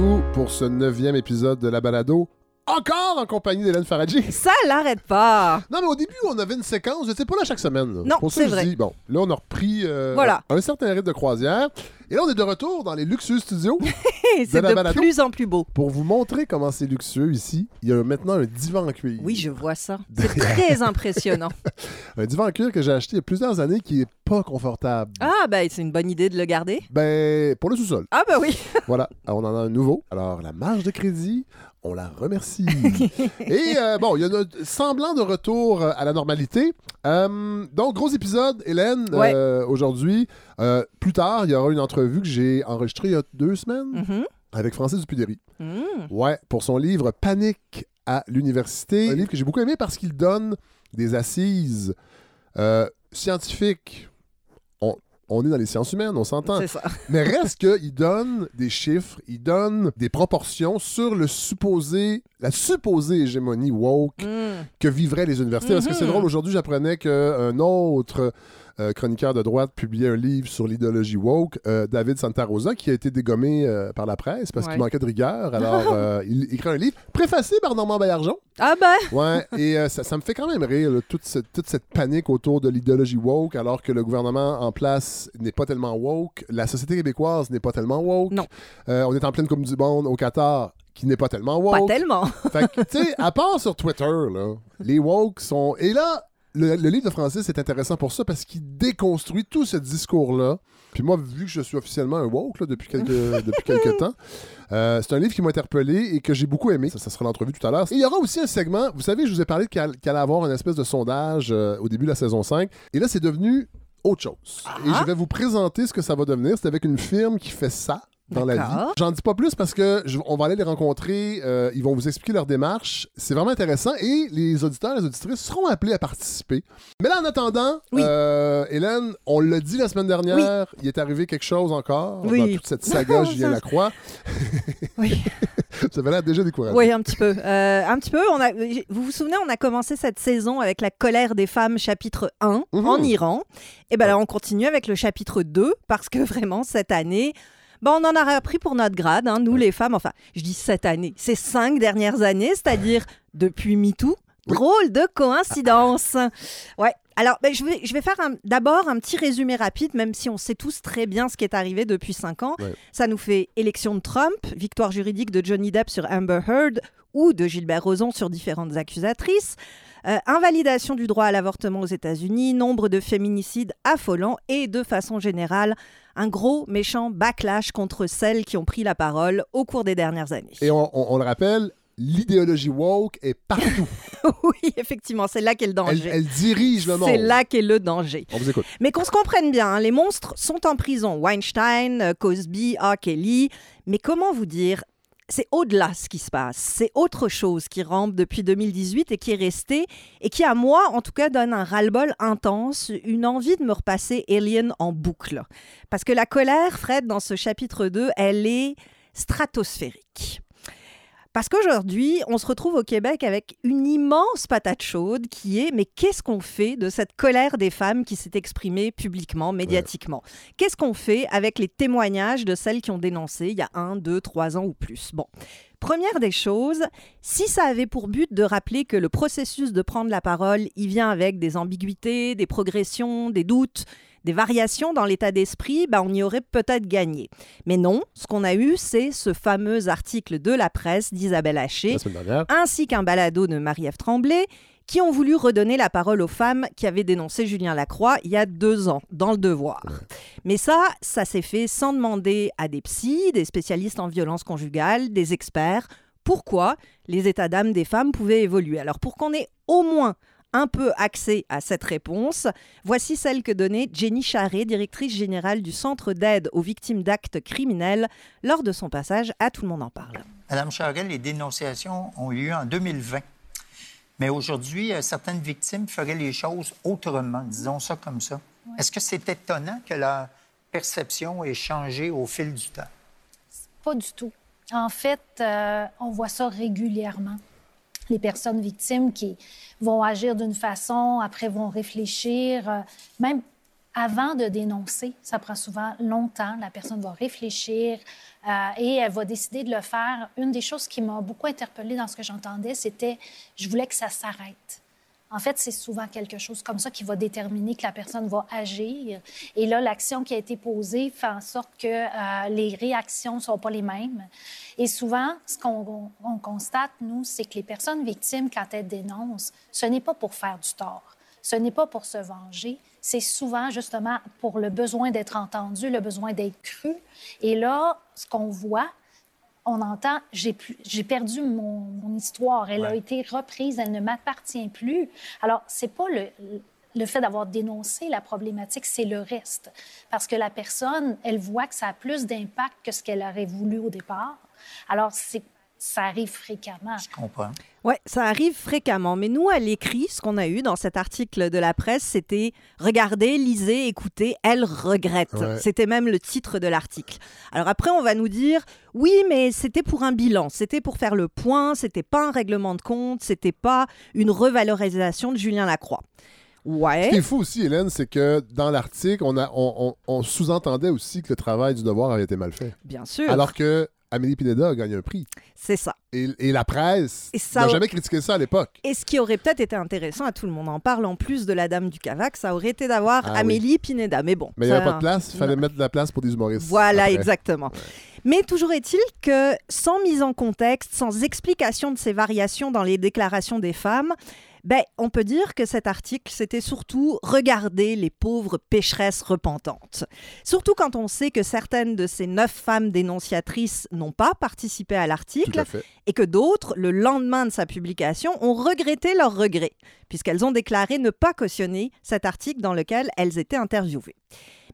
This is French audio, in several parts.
Vous pour ce neuvième épisode de la balado. Encore en compagnie d'Hélène Faradji. Ça l'arrête pas. Non, mais au début, on avait une séquence. J'étais pas là chaque semaine. là. Non, c'est je vrai. dis, bon, là, on a repris euh, Voilà. un certain rythme de croisière. Et là, on est de retour dans les luxueux studios C'est de balado. plus en plus beau. pour vous montrer comment c'est luxueux ici. Il y a maintenant un divan en cuir. Oui, je vois ça. C'est très impressionnant. Un divan en cuir que j'ai acheté il y a plusieurs années qui est pas confortable. Ah, ben c'est une bonne idée de le garder. Ben, pour le sous-sol. Ah, bah oui. Voilà, Alors, on en a un nouveau. Alors, la marge de crédit, on la remercie. Et euh, bon, il y a un semblant de retour euh, à la normalité. Euh, donc, gros épisode, Hélène, Ouais. euh, aujourd'hui. Euh, plus tard, il y aura une entrevue que j'ai enregistrée il y a deux semaines Mhm. avec Francis Dupudéry. Mm. Ouais, pour son livre Panique à l'université. Un livre que j'ai beaucoup aimé parce qu'il donne des assises euh, scientifiques. On, on est dans les sciences humaines, on s'entend. Mais reste qu'il donne des chiffres, il donne des proportions sur le supposé, la supposée hégémonie woke Mm. que vivraient les universités. Parce que c'est Mhm. drôle, aujourd'hui, j'apprenais qu'un autre euh, chroniqueur de droite publiait un livre sur l'idéologie woke, euh, David Santa Rosa, qui a été dégommé euh, par la presse parce Ouais. qu'il manquait de rigueur. Alors, il écrit un livre préfacé par Normand Baillargeon. Ah, ben. Ouais, et ça, ça me fait quand même rire, là, toute, cette, toute cette panique autour de l'idéologie woke, alors que le gouvernement en place n'est pas tellement woke, la société québécoise n'est pas tellement woke. Non. On est en pleine Coupe du Monde au Qatar, qui n'est pas tellement woke. Pas tellement. Fait que, tu sais, à part sur Twitter, là, les woke sont. Et là, le, le livre de Francis est intéressant pour ça parce qu'il déconstruit tout ce discours-là. Puis moi, vu que je suis officiellement un woke là, depuis, quelques, depuis quelques temps, euh, c'est un livre qui m'a interpellé et que j'ai beaucoup aimé. Ça, ça sera l'entrevue tout à l'heure. Et il y aura aussi un segment. Vous savez, je vous ai parlé qu'il allait avoir une espèce de sondage euh, au début de la saison 5. Et là, c'est devenu autre chose. Et je vais vous présenter ce que ça va devenir. C'est avec une firme qui fait ça dans la vie. J'en dis pas plus parce que je- on va aller les rencontrer. euh, ils vont vous expliquer leur démarche. C'est vraiment intéressant et les auditeurs les auditrices seront appelés à participer. Mais là, en attendant, Oui. euh, Hélène, on l'a dit la semaine dernière, il est arrivé quelque chose encore Oui. dans toute cette saga Julien Lacroix. Oui. Ça avait l'air déjà découragé. Oui, un petit peu. Euh, un petit peu. On a, vous vous souvenez, on a commencé cette saison avec la colère des femmes, chapitre 1, Mhm. en Iran. Et ben là, on continue avec le chapitre 2, parce que vraiment, cette année, ben, on en a appris pour notre grade, hein, nous les femmes. Enfin, je dis cette année, ces cinq dernières années, c'est-à-dire depuis MeToo. Drôle de coïncidence. Ouais. Alors, ben, je, vais, je vais faire d'abord un petit résumé rapide, même si on sait tous très bien ce qui est arrivé depuis cinq ans. Ouais. Ça nous fait élection de Trump, victoire juridique de Johnny Depp sur Amber Heard ou de Gilbert Rozon sur différentes accusatrices, euh, invalidation du droit à l'avortement aux États-Unis, nombre de féminicides affolants et, de façon générale, un gros méchant backlash contre celles qui ont pris la parole au cours des dernières années. Et on, on- on le rappelle, l'idéologie woke est partout. oui, effectivement, c'est là qu'est le danger. elle dirige le monde. C'est là qu'est le danger. On vous écoute. Mais qu'on se comprenne bien, hein, les monstres sont en prison. Weinstein, euh, Cosby, R. Kelly. Mais comment vous dire c'est au-delà ce qui se passe. C'est autre chose qui rampe depuis 2018 et qui est resté et qui, à moi, en tout cas, donne un ras-le-bol intense, une envie de me repasser Alien en boucle. Parce que la colère, Fred, dans ce chapitre 2, elle est stratosphérique. Parce qu'aujourd'hui, on se retrouve au Québec avec une immense patate chaude qui est mais qu'est-ce qu'on fait de cette colère des femmes qui s'est exprimée publiquement, médiatiquement? Qu'est-ce qu'on fait avec les témoignages de celles qui ont dénoncé il y a un, deux, trois ans ou plus? Bon. Première des choses, si ça avait pour but de rappeler que le processus de prendre la parole, il vient avec des ambiguïtés, des progressions, des doutes, des variations dans l'état d'esprit, ben on y aurait peut-être gagné. Mais non, ce qu'on a eu, c'est ce fameux article de la presse d'Isabelle Haché, ainsi qu'un balado de Marie-Ève Tremblay, qui ont voulu redonner la parole aux femmes qui avaient dénoncé Julien Lacroix il y a deux ans, dans le devoir. Mais ça, ça s'est fait sans demander à des psys, des spécialistes en violence conjugale, des experts, pourquoi les états d'âme des femmes pouvaient évoluer. Alors pour qu'on ait au moins un peu accès à cette réponse, voici celle que donnait Jenny Charret, directrice générale du Centre d'aide aux victimes d'actes criminels, lors de son passage à Tout le monde en parle. Madame Charest, les dénonciations ont eu lieu en 2020. Mais aujourd'hui, euh, certaines victimes feraient les choses autrement, disons ça comme ça. Est-ce que c'est étonnant que la perception ait changé au fil du temps? Pas du tout. En fait, euh, on voit ça régulièrement. Les personnes victimes qui vont agir d'une façon, après vont réfléchir, euh, même avant de dénoncer, ça prend souvent longtemps. La personne va réfléchir euh, et elle va décider de le faire. Une des choses qui m'a beaucoup interpellée dans ce que j'entendais, c'était je voulais que ça s'arrête. En fait, c'est souvent quelque chose comme ça qui va déterminer que la personne va agir. Et là, l'action qui a été posée fait en sorte que euh, les réactions ne sont pas les mêmes. Et souvent, ce qu'on constate, nous, c'est que les personnes victimes, quand elles dénoncent, ce n'est pas pour faire du tort. Ce n'est pas pour se venger, c'est souvent justement pour le besoin d'être entendu, le besoin d'être cru. Et là, ce qu'on voit, on entend j'ai perdu mon, histoire, elle a été reprise, elle ne m'appartient plus. Alors, c'est pas le, le fait d'avoir dénoncé la problématique, c'est le reste. Parce que la personne, elle voit que ça a plus d'impact que ce qu'elle aurait voulu au départ. Alors, c'est ça arrive fréquemment. Je comprends. Oui, ça arrive fréquemment. Mais nous, à l'écrit, ce qu'on a eu dans cet article de la presse, c'était Regardez, lisez, écoutez, elle regrette. C'était même le titre de l'article. Alors après, on va nous dire Oui, mais c'était pour un bilan, c'était pour faire le point, c'était pas un règlement de compte, c'était pas une revalorisation de Julien Lacroix. Ouais. Ce qui est fou aussi, Hélène, c'est que dans l'article, on, on, on sous-entendait aussi que le travail du devoir avait été mal fait. Bien sûr. Alors que Amélie Pineda a gagné un prix. C'est ça. Et, la presse n'a jamais critiqué ça à l'époque. Et ce qui aurait peut-être été intéressant, à tout le monde en parle, en plus de la dame du Cavac, ça aurait été d'avoir ah Amélie Pineda. Mais bon. Mais il n'y avait pas de place, il fallait mettre de la place pour des humoristes. Voilà, exactement. Mais toujours est-il que sans mise en contexte, sans explication de ces variations dans les déclarations des femmes, ben, on peut dire que cet article, c'était surtout regarder les pauvres pécheresses repentantes. Surtout quand on sait que certaines de ces neuf femmes dénonciatrices n'ont pas participé à l'article et que d'autres, le lendemain de sa publication, ont regretté leur regret, puisqu'elles ont déclaré ne pas cautionner cet article dans lequel elles étaient interviewées.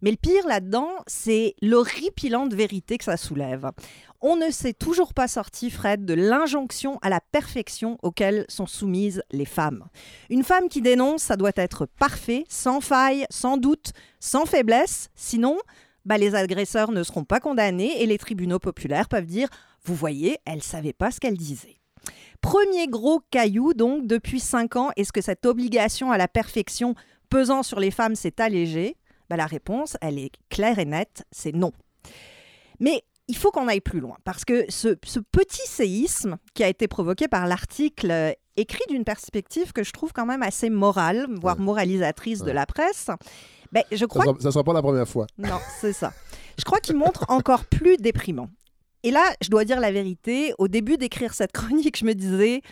Mais le pire là-dedans, c'est l'horripilante vérité que ça soulève. On ne s'est toujours pas sorti, Fred, de l'injonction à la perfection auquel sont soumises les femmes. Une femme qui dénonce, ça doit être parfait, sans faille, sans doute, sans faiblesse, sinon, bah, les agresseurs ne seront pas condamnés et les tribunaux populaires peuvent dire Vous voyez, elle ne savait pas ce qu'elle disait. Premier gros caillou, donc, depuis cinq ans, est-ce que cette obligation à la perfection pesant sur les femmes s'est allégée? Bah, La réponse, elle est claire et nette, c'est non. Mais il faut qu'on aille plus loin, parce que ce, petit séisme qui a été provoqué par l'article euh, écrit d'une perspective que je trouve quand même assez morale, voire moralisatrice de la presse, ben, je crois... Ça ne sera, pas la première fois. Non, c'est ça. Je crois qu'il montre encore plus déprimant. Et là, je dois dire la vérité, au début d'écrire cette chronique, je me disais,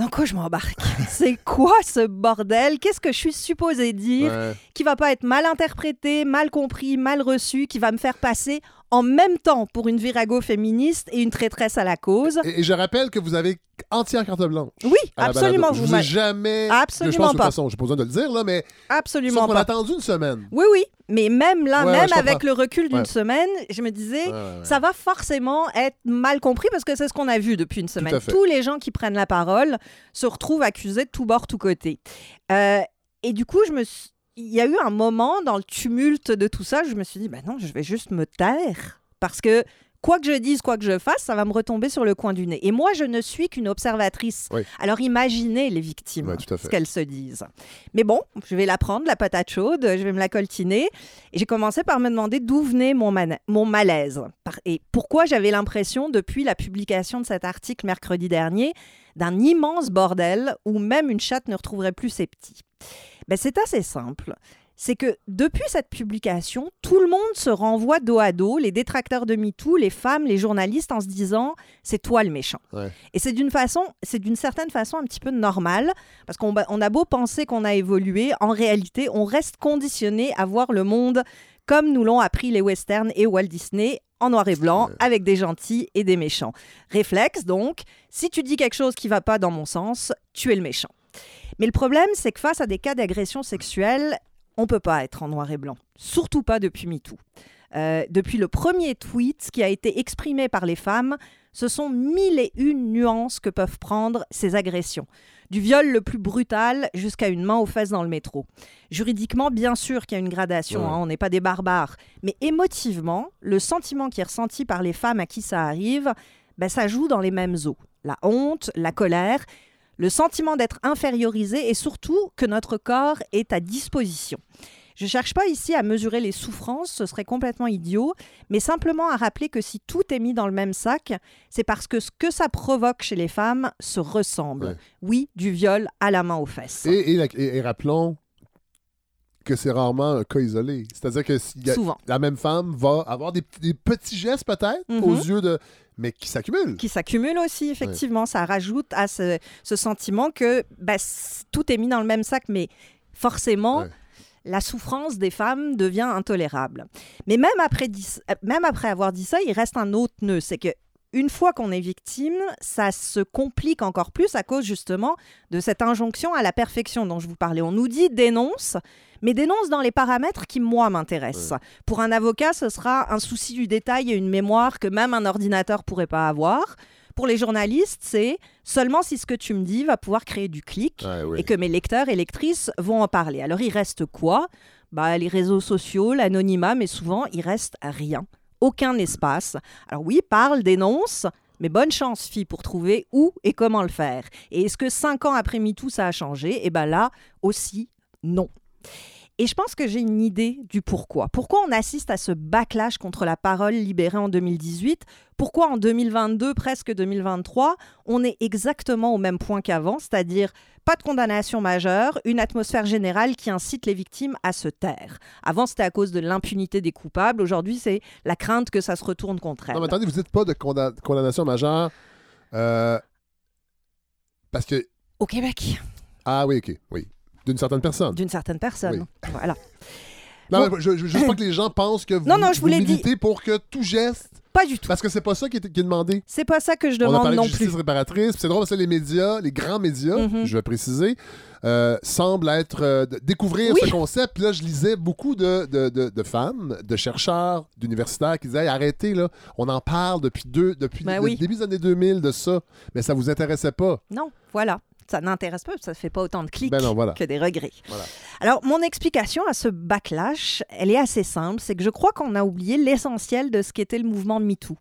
dans quoi je m'embarque? C'est quoi ce bordel? Qu'est-ce que je suis supposée dire qui va pas être mal interprété, mal compris, mal reçu, qui va me faire passer en même temps pour une virago féministe et une traîtresse à la cause. Et, je rappelle que vous avez entière carte blanche. Oui, absolument. Je vous ai jamais. Absolument je pense, pas. De toute façon, j'ai pas besoin de le dire là, mais. Absolument pas. On a attendu une semaine. Oui, oui. Mais même là, même avec le recul d'une semaine, je me disais, ça va forcément être mal compris parce que c'est ce qu'on a vu depuis une semaine. Tous les gens qui prennent la parole se retrouvent accusés de tout bord, tout côté. Euh, et du coup, je me suis il y a eu un moment dans le tumulte de tout ça, je me suis dit, ben non, je vais juste me taire. Parce que quoi que je dise, quoi que je fasse, ça va me retomber sur le coin du nez. Et moi, je ne suis qu'une observatrice. Alors imaginez les victimes, ce qu'elles se disent. Mais bon, je vais la prendre, la patate chaude, je vais me la coltiner. Et j'ai commencé par me demander d'où venait mon, mon malaise. Et pourquoi j'avais l'impression, depuis la publication de cet article mercredi dernier, d'un immense bordel où même une chatte ne retrouverait plus ses petits. Ben, c'est assez simple. C'est que depuis cette publication, tout le monde se renvoie dos à dos, les détracteurs de MeToo, les femmes, les journalistes, en se disant c'est toi le méchant. Et c'est d'une façon, c'est d'une certaine façon un petit peu normal, parce qu'on on a beau penser qu'on a évolué, en réalité, on reste conditionné à voir le monde comme nous l'ont appris les westerns et Walt Disney, en noir et blanc, avec des gentils et des méchants. Réflexe donc, si tu dis quelque chose qui va pas dans mon sens, tu es le méchant. Mais le problème, c'est que face à des cas d'agression sexuelle, on ne peut pas être en noir et blanc. Surtout pas depuis MeToo. Euh, depuis le premier tweet qui a été exprimé par les femmes, ce sont mille et une nuances que peuvent prendre ces agressions. Du viol le plus brutal jusqu'à une main aux fesses dans le métro. Juridiquement, bien sûr qu'il y a une gradation, hein, on n'est pas des barbares. Mais émotivement, le sentiment qui est ressenti par les femmes à qui ça arrive, ben, ça joue dans les mêmes eaux. La honte, la colère, le sentiment d'être infériorisé et surtout que notre corps est à disposition. Je ne cherche pas ici à mesurer les souffrances, ce serait complètement idiot, mais simplement à rappeler que si tout est mis dans le même sac, c'est parce que ce que ça provoque chez les femmes se ressemble. Ouais. Oui, du viol à la main aux fesses. Et, et la- et- et rappelons que c'est rarement un cas isolé. C'est-à-dire que s'il y a- Souvent. la même femme va avoir des, des petits gestes peut-être Mhm. aux yeux de... mais qui s'accumulent. qui s'accumulent aussi, effectivement. Ça rajoute à ce, ce sentiment que c- tout est mis dans le même sac, mais forcément, Ouais. la souffrance des femmes devient intolérable. Mais même après, euh, même après avoir dit ça, il reste un autre nœud. C'est que une fois qu'on est victime, ça se complique encore plus à cause justement de cette injonction à la perfection dont je vous parlais. On nous dit dénonce, mais dénonce dans les paramètres qui, moi, m'intéressent. Pour un avocat, ce sera un souci du détail et une mémoire que même un ordinateur pourrait pas avoir. Pour les journalistes, c'est seulement si ce que tu me dis va pouvoir créer du clic oui. et que mes lecteurs et lectrices vont en parler. Alors, il reste quoi? Bah, Les réseaux sociaux, l'anonymat, mais souvent, il reste rien. Aucun espace. Alors oui, parle, dénonce, mais bonne chance, fille, pour trouver où et comment le faire. Et est-ce que cinq ans après MeToo, ça a changé? Eh bien là aussi, non. Et je pense que j'ai une idée du pourquoi. Pourquoi on assiste à ce backlash contre la parole libérée en 2018 Pourquoi en 2022, presque 2023, on est exactement au même point qu'avant, c'est-à-dire pas de condamnation majeure, une atmosphère générale qui incite les victimes à se taire. Avant, c'était à cause de l'impunité des coupables. Aujourd'hui, c'est la crainte que ça se retourne contre elles. Non, mais attendez, vous dites pas de conda- condamnation majeure euh, parce que... Au Québec, Ah oui, OK, oui. D'une certaine personne. d'une certaine personne. Voilà. Non, Bon. mais je, je, je pas que les gens pensent que vous, Non, non, je vous vous dit. pour que tout geste... Pas du tout. Parce que c'est pas ça qui est, qui est demandé. C'est pas ça que je On a demande parlé non de justice plus. réparatrice. C'est drôle parce que les médias, les grands médias, Mhm. je vais préciser, euh, semblent être euh, découvrir Oui. ce concept. Puis là, je lisais beaucoup de, de, de- de femmes, de chercheurs, d'universitaires qui disaient Hey, arrêtez là, on en parle depuis deux, depuis Ben le oui. début des années 2000 de ça, mais ça vous intéressait pas. Non, voilà. Ça n'intéresse pas, ça ne fait pas autant de clics Ben non, voilà. que des regrets. Voilà. Alors, mon explication à ce backlash, elle est assez simple. C'est que je crois qu'on a oublié l'essentiel de ce qu'était le mouvement MeToo.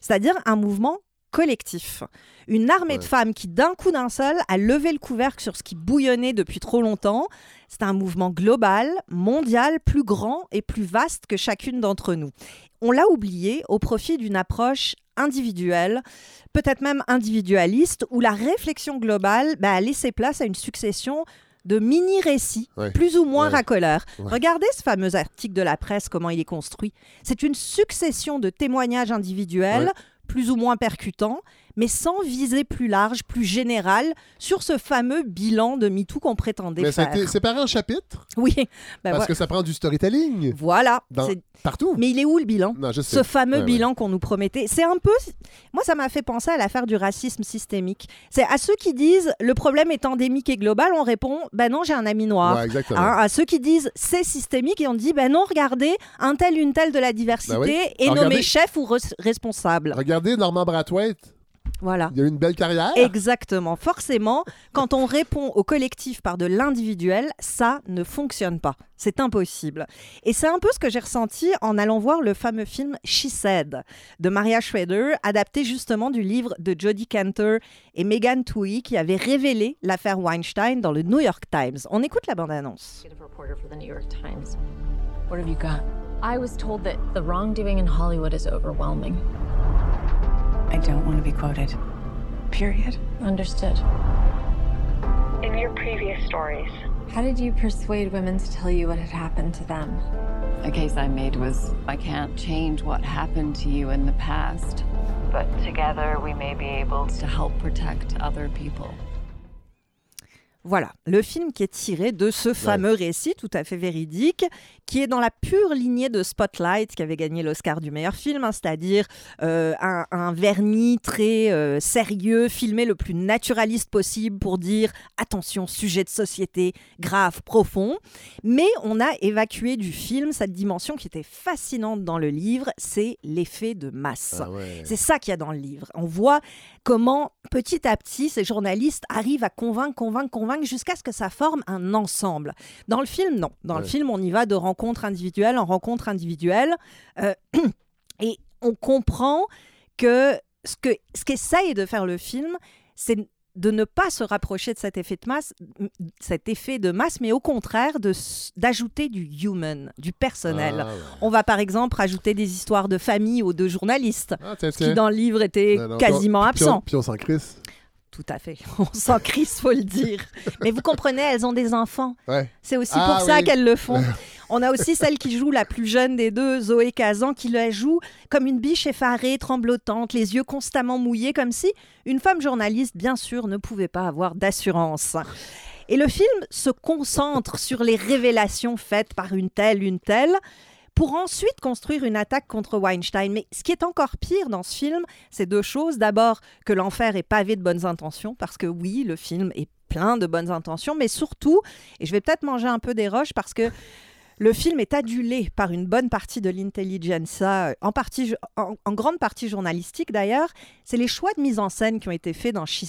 C'est-à-dire un mouvement collectif. Une armée de femmes qui, d'un coup d'un seul, a levé le couvercle sur ce qui bouillonnait depuis trop longtemps. C'est un mouvement global, mondial, plus grand et plus vaste que chacune d'entre nous. On l'a oublié au profit d'une approche individuelle, peut-être même individualiste, où la réflexion globale bah, a laissé place à une succession de mini-récits, Ouais. plus ou moins Ouais. racoleurs. Ouais. Regardez ce fameux article de la presse, comment il est construit. C'est une succession de témoignages individuels, plus ou moins percutants, mais sans visée plus large, plus générale, sur ce fameux bilan de MeToo qu'on prétendait Mais ça a faire. été séparé en chapitres? Oui, ben parce voilà. que ça prend du storytelling Voilà. dans- C'est- partout. Mais il est où le bilan? Non, je sais. ce fameux Ouais, ouais. bilan qu'on nous promettait. C'est un peu. Moi, ça m'a fait penser à l'affaire du racisme systémique. C'est à ceux qui disent le problème est endémique et global, on répond ben non, j'ai un ami noir. Ouais, exactement. Hein, à ceux qui disent c'est systémique et on dit ben non, regardez, un tel, une telle de la diversité Ben oui. est Alors, nommé regardez- chef ou res- responsable. Regardez Norman Brathwaite, Voilà. il a eu une belle carrière. Exactement. Forcément, quand on répond au collectif par de l'individuel, ça ne fonctionne pas. C'est impossible. Et c'est un peu ce que j'ai ressenti en allant voir le fameux film She Said de Maria Schrader, adapté justement du livre de Jodie Cantor et Megan Twohey qui avait révélé l'affaire Weinstein dans le New York Times. On écoute la bande-annonce. executive reporter for the New York Times. What have you got? I was told that the wrongdoing in Hollywood is overwhelming. I don't want to be quoted. Period. Understood. In your previous stories, How did you persuade women to tell you what had happened to them? The case I made was I can't change what happened to you in the past, but together we may be able to help protect other people. Voilà, le film qui est tiré de ce fameux récit tout à fait véridique, qui est dans la pure lignée de Spotlight, qui avait gagné l'Oscar du meilleur film, hein, c'est-à-dire euh, un, un vernis très euh, sérieux, filmé le plus naturaliste possible pour dire attention, sujet de société grave, profond. Mais on a évacué du film cette dimension qui était fascinante dans le livre, c'est l'effet de masse. Ah ouais. C'est ça qu'il y a dans le livre. On voit comment petit à petit ces journalistes arrivent à convaincre, convaincre, convaincre jusqu'à ce que ça forme un ensemble. Dans le film, non. Dans le film, on y va de rencontre individuelle en rencontre individuelle. Euh, et on comprend que ce que ce qu'essaye de faire le film, c'est de ne pas se rapprocher de cet effet de masse, cet effet de masse, mais au contraire de d'ajouter du human, du personnel. Ah, ouais. On va par exemple rajouter des histoires de famille aux deux journalistes, Ah, tiens, ce qui dans le livre était Non, non, quasiment puis on- absent. Puis on s'en crisse. Tout à fait. On s'en crisse, faut le dire. Mais vous comprenez, elles ont des enfants. Ouais. C'est aussi Ah, pour ça qu'elles le font. On a aussi celle qui joue la plus jeune des deux, Zoé Kazan, qui la joue comme une biche effarée, tremblotante, les yeux constamment mouillés, comme si une femme journaliste, bien sûr, ne pouvait pas avoir d'assurance. Et le film se concentre sur les révélations faites par une telle, une telle, pour ensuite construire une attaque contre Weinstein. Mais ce qui est encore pire dans ce film, c'est deux choses. D'abord, que l'enfer est pavé de bonnes intentions, parce que oui, le film est plein de bonnes intentions, mais surtout, et je vais peut-être manger un peu des roches parce que le film est adulé par une bonne partie de l'intelligentsia, en, partie, en, grande partie journalistique d'ailleurs. C'est les choix de mise en scène qui ont été faits dans She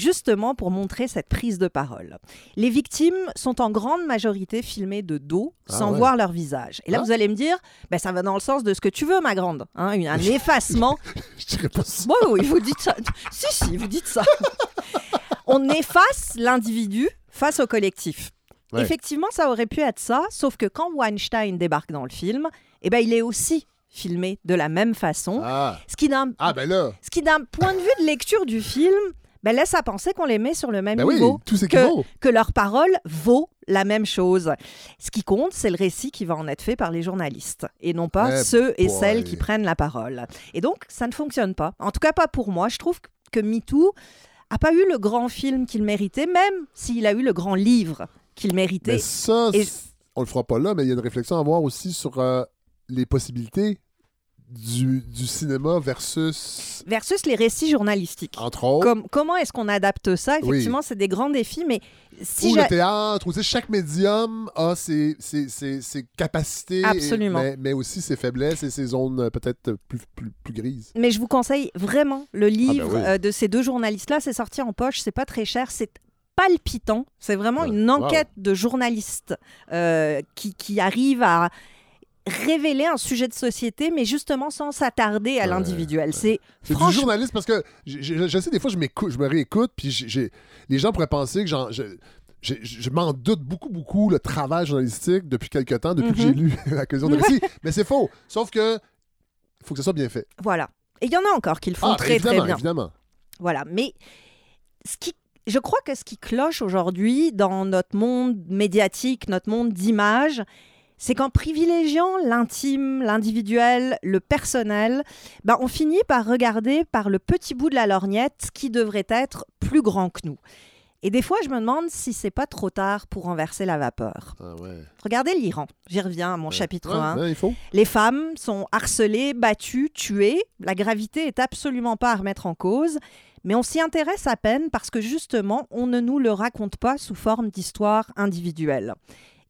justement pour montrer cette prise de parole. Les victimes sont en grande majorité filmées de dos, Ah sans ouais. voir leur visage. Et là, Ah. vous allez me dire, ben, ça va dans le sens de ce que tu veux, ma grande. hein, un effacement Je dirais pas ça. oui, oui, vous dites ça. Si, si, vous dites ça. On efface l'individu face au collectif. Ouais. Effectivement, ça aurait pu être ça, sauf que quand Weinstein débarque dans le film, eh ben, il est aussi filmé de la même façon. Ah. Ce qui, d'un Ah, ben ce qui, d'un point de vue de lecture du film, ben, laisse à penser qu'on les met sur le même Ben oui, niveau. tout que, que leur parole vaut la même chose. Ce qui compte, c'est le récit qui va en être fait par les journalistes et non pas Eh ceux et celles qui prennent la parole. Et donc, ça ne fonctionne pas. En tout cas, pas pour moi. Je trouve que MeToo a pas eu le grand film qu'il méritait, même s'il a eu le grand livre qu'il méritait. Mais ça, et- on le fera pas là, mais il y a une réflexion à avoir aussi sur euh, les possibilités du, du cinéma versus, Versus les récits journalistiques. entre autres, Comme- comment est-ce qu'on adapte ça? Oui. Effectivement, c'est des grands défis, mais si ou le théâtre, ou tu sais, chaque médium a ses, ses, ses- ses capacités, et- Absolument. mais, mais aussi ses faiblesses et ses zones euh, peut-être plus, plus, plus grises. Mais je vous conseille vraiment le livre oui. euh, de ces deux journalistes-là. C'est sorti en poche, c'est pas très cher, c'est palpitant. C'est vraiment Ouais. une enquête de journalistes euh, qui, qui arrive à révéler un sujet de société, mais justement sans s'attarder à l'individuel. C'est C'est du franchement journaliste parce que je, sais, des fois, je, m'écoute, je me réécoute, puis les gens pourraient penser que j'en- je, je, je m'en doute beaucoup, beaucoup, le travail journalistique depuis quelque temps, depuis que Mhm. j'ai lu La collision de récits. Mais c'est faux. Sauf que faut que ça soit bien fait. voilà. Et il y en a encore qui le font Ah, ben, très très bien. évidemment. Voilà, mais ce qui, je crois que ce qui cloche aujourd'hui dans notre monde médiatique, notre monde d'image, c'est qu'en privilégiant l'intime, l'individuel, le personnel, ben on finit par regarder par le petit bout de la lorgnette ce qui devrait être plus grand que nous. Et des fois, je me demande si c'est pas trop tard pour renverser la vapeur. Ah ouais. Regardez l'Iran. J'y reviens à mon chapitre Ouais, 1. ouais, il faut. Les femmes sont harcelées, battues, tuées. La gravité est absolument pas à remettre en cause. Mais on s'y intéresse à peine parce que justement, on ne nous le raconte pas sous forme d'histoire individuelle.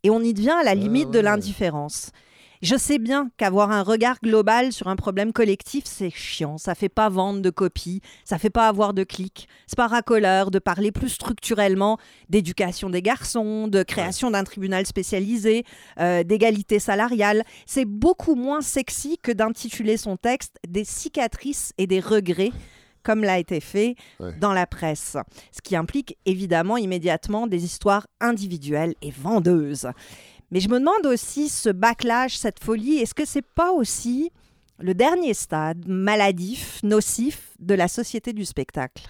Et on y devient à la limite de ouais. l'indifférence. Je sais bien qu'avoir un regard global sur un problème collectif, c'est chiant. Ça fait pas vendre de copies, ça fait pas avoir de clics. C'est pas racoleur de parler plus structurellement d'éducation des garçons, de création d'un tribunal spécialisé, euh, d'égalité salariale. C'est beaucoup moins sexy que d'intituler son texte Des cicatrices et des regrets, comme l'a été fait Ouais. dans la presse. Ce qui implique évidemment immédiatement des histoires individuelles et vendeuses. Mais je me demande aussi ce backlash, cette folie, est-ce que c'est pas aussi le dernier stade maladif, nocif de la société du spectacle?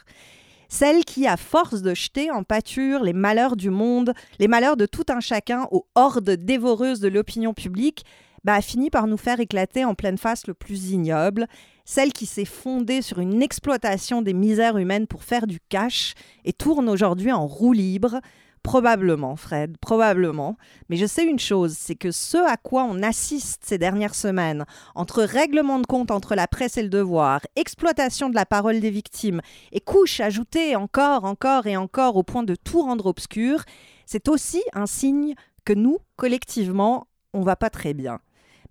Celle qui, à force de jeter en pâture les malheurs du monde, les malheurs de tout un chacun aux hordes dévoreuses de l'opinion publique, bah, a fini par nous faire éclater en pleine face le plus ignoble, celle qui s'est fondée sur une exploitation des misères humaines pour faire du cash et tourne aujourd'hui en roue libre. Probablement, Fred, probablement. Mais je sais une chose, c'est que ce à quoi on assiste ces dernières semaines, entre règlement de compte entre la presse et le devoir, exploitation de la parole des victimes, et couches ajoutées encore, encore et encore au point de tout rendre obscur, c'est aussi un signe que nous, collectivement, on va pas très bien.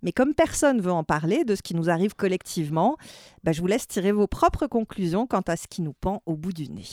Mais comme personne veut en parler de ce qui nous arrive collectivement, bah, je vous laisse tirer vos propres conclusions quant à ce qui nous pend au bout du nez.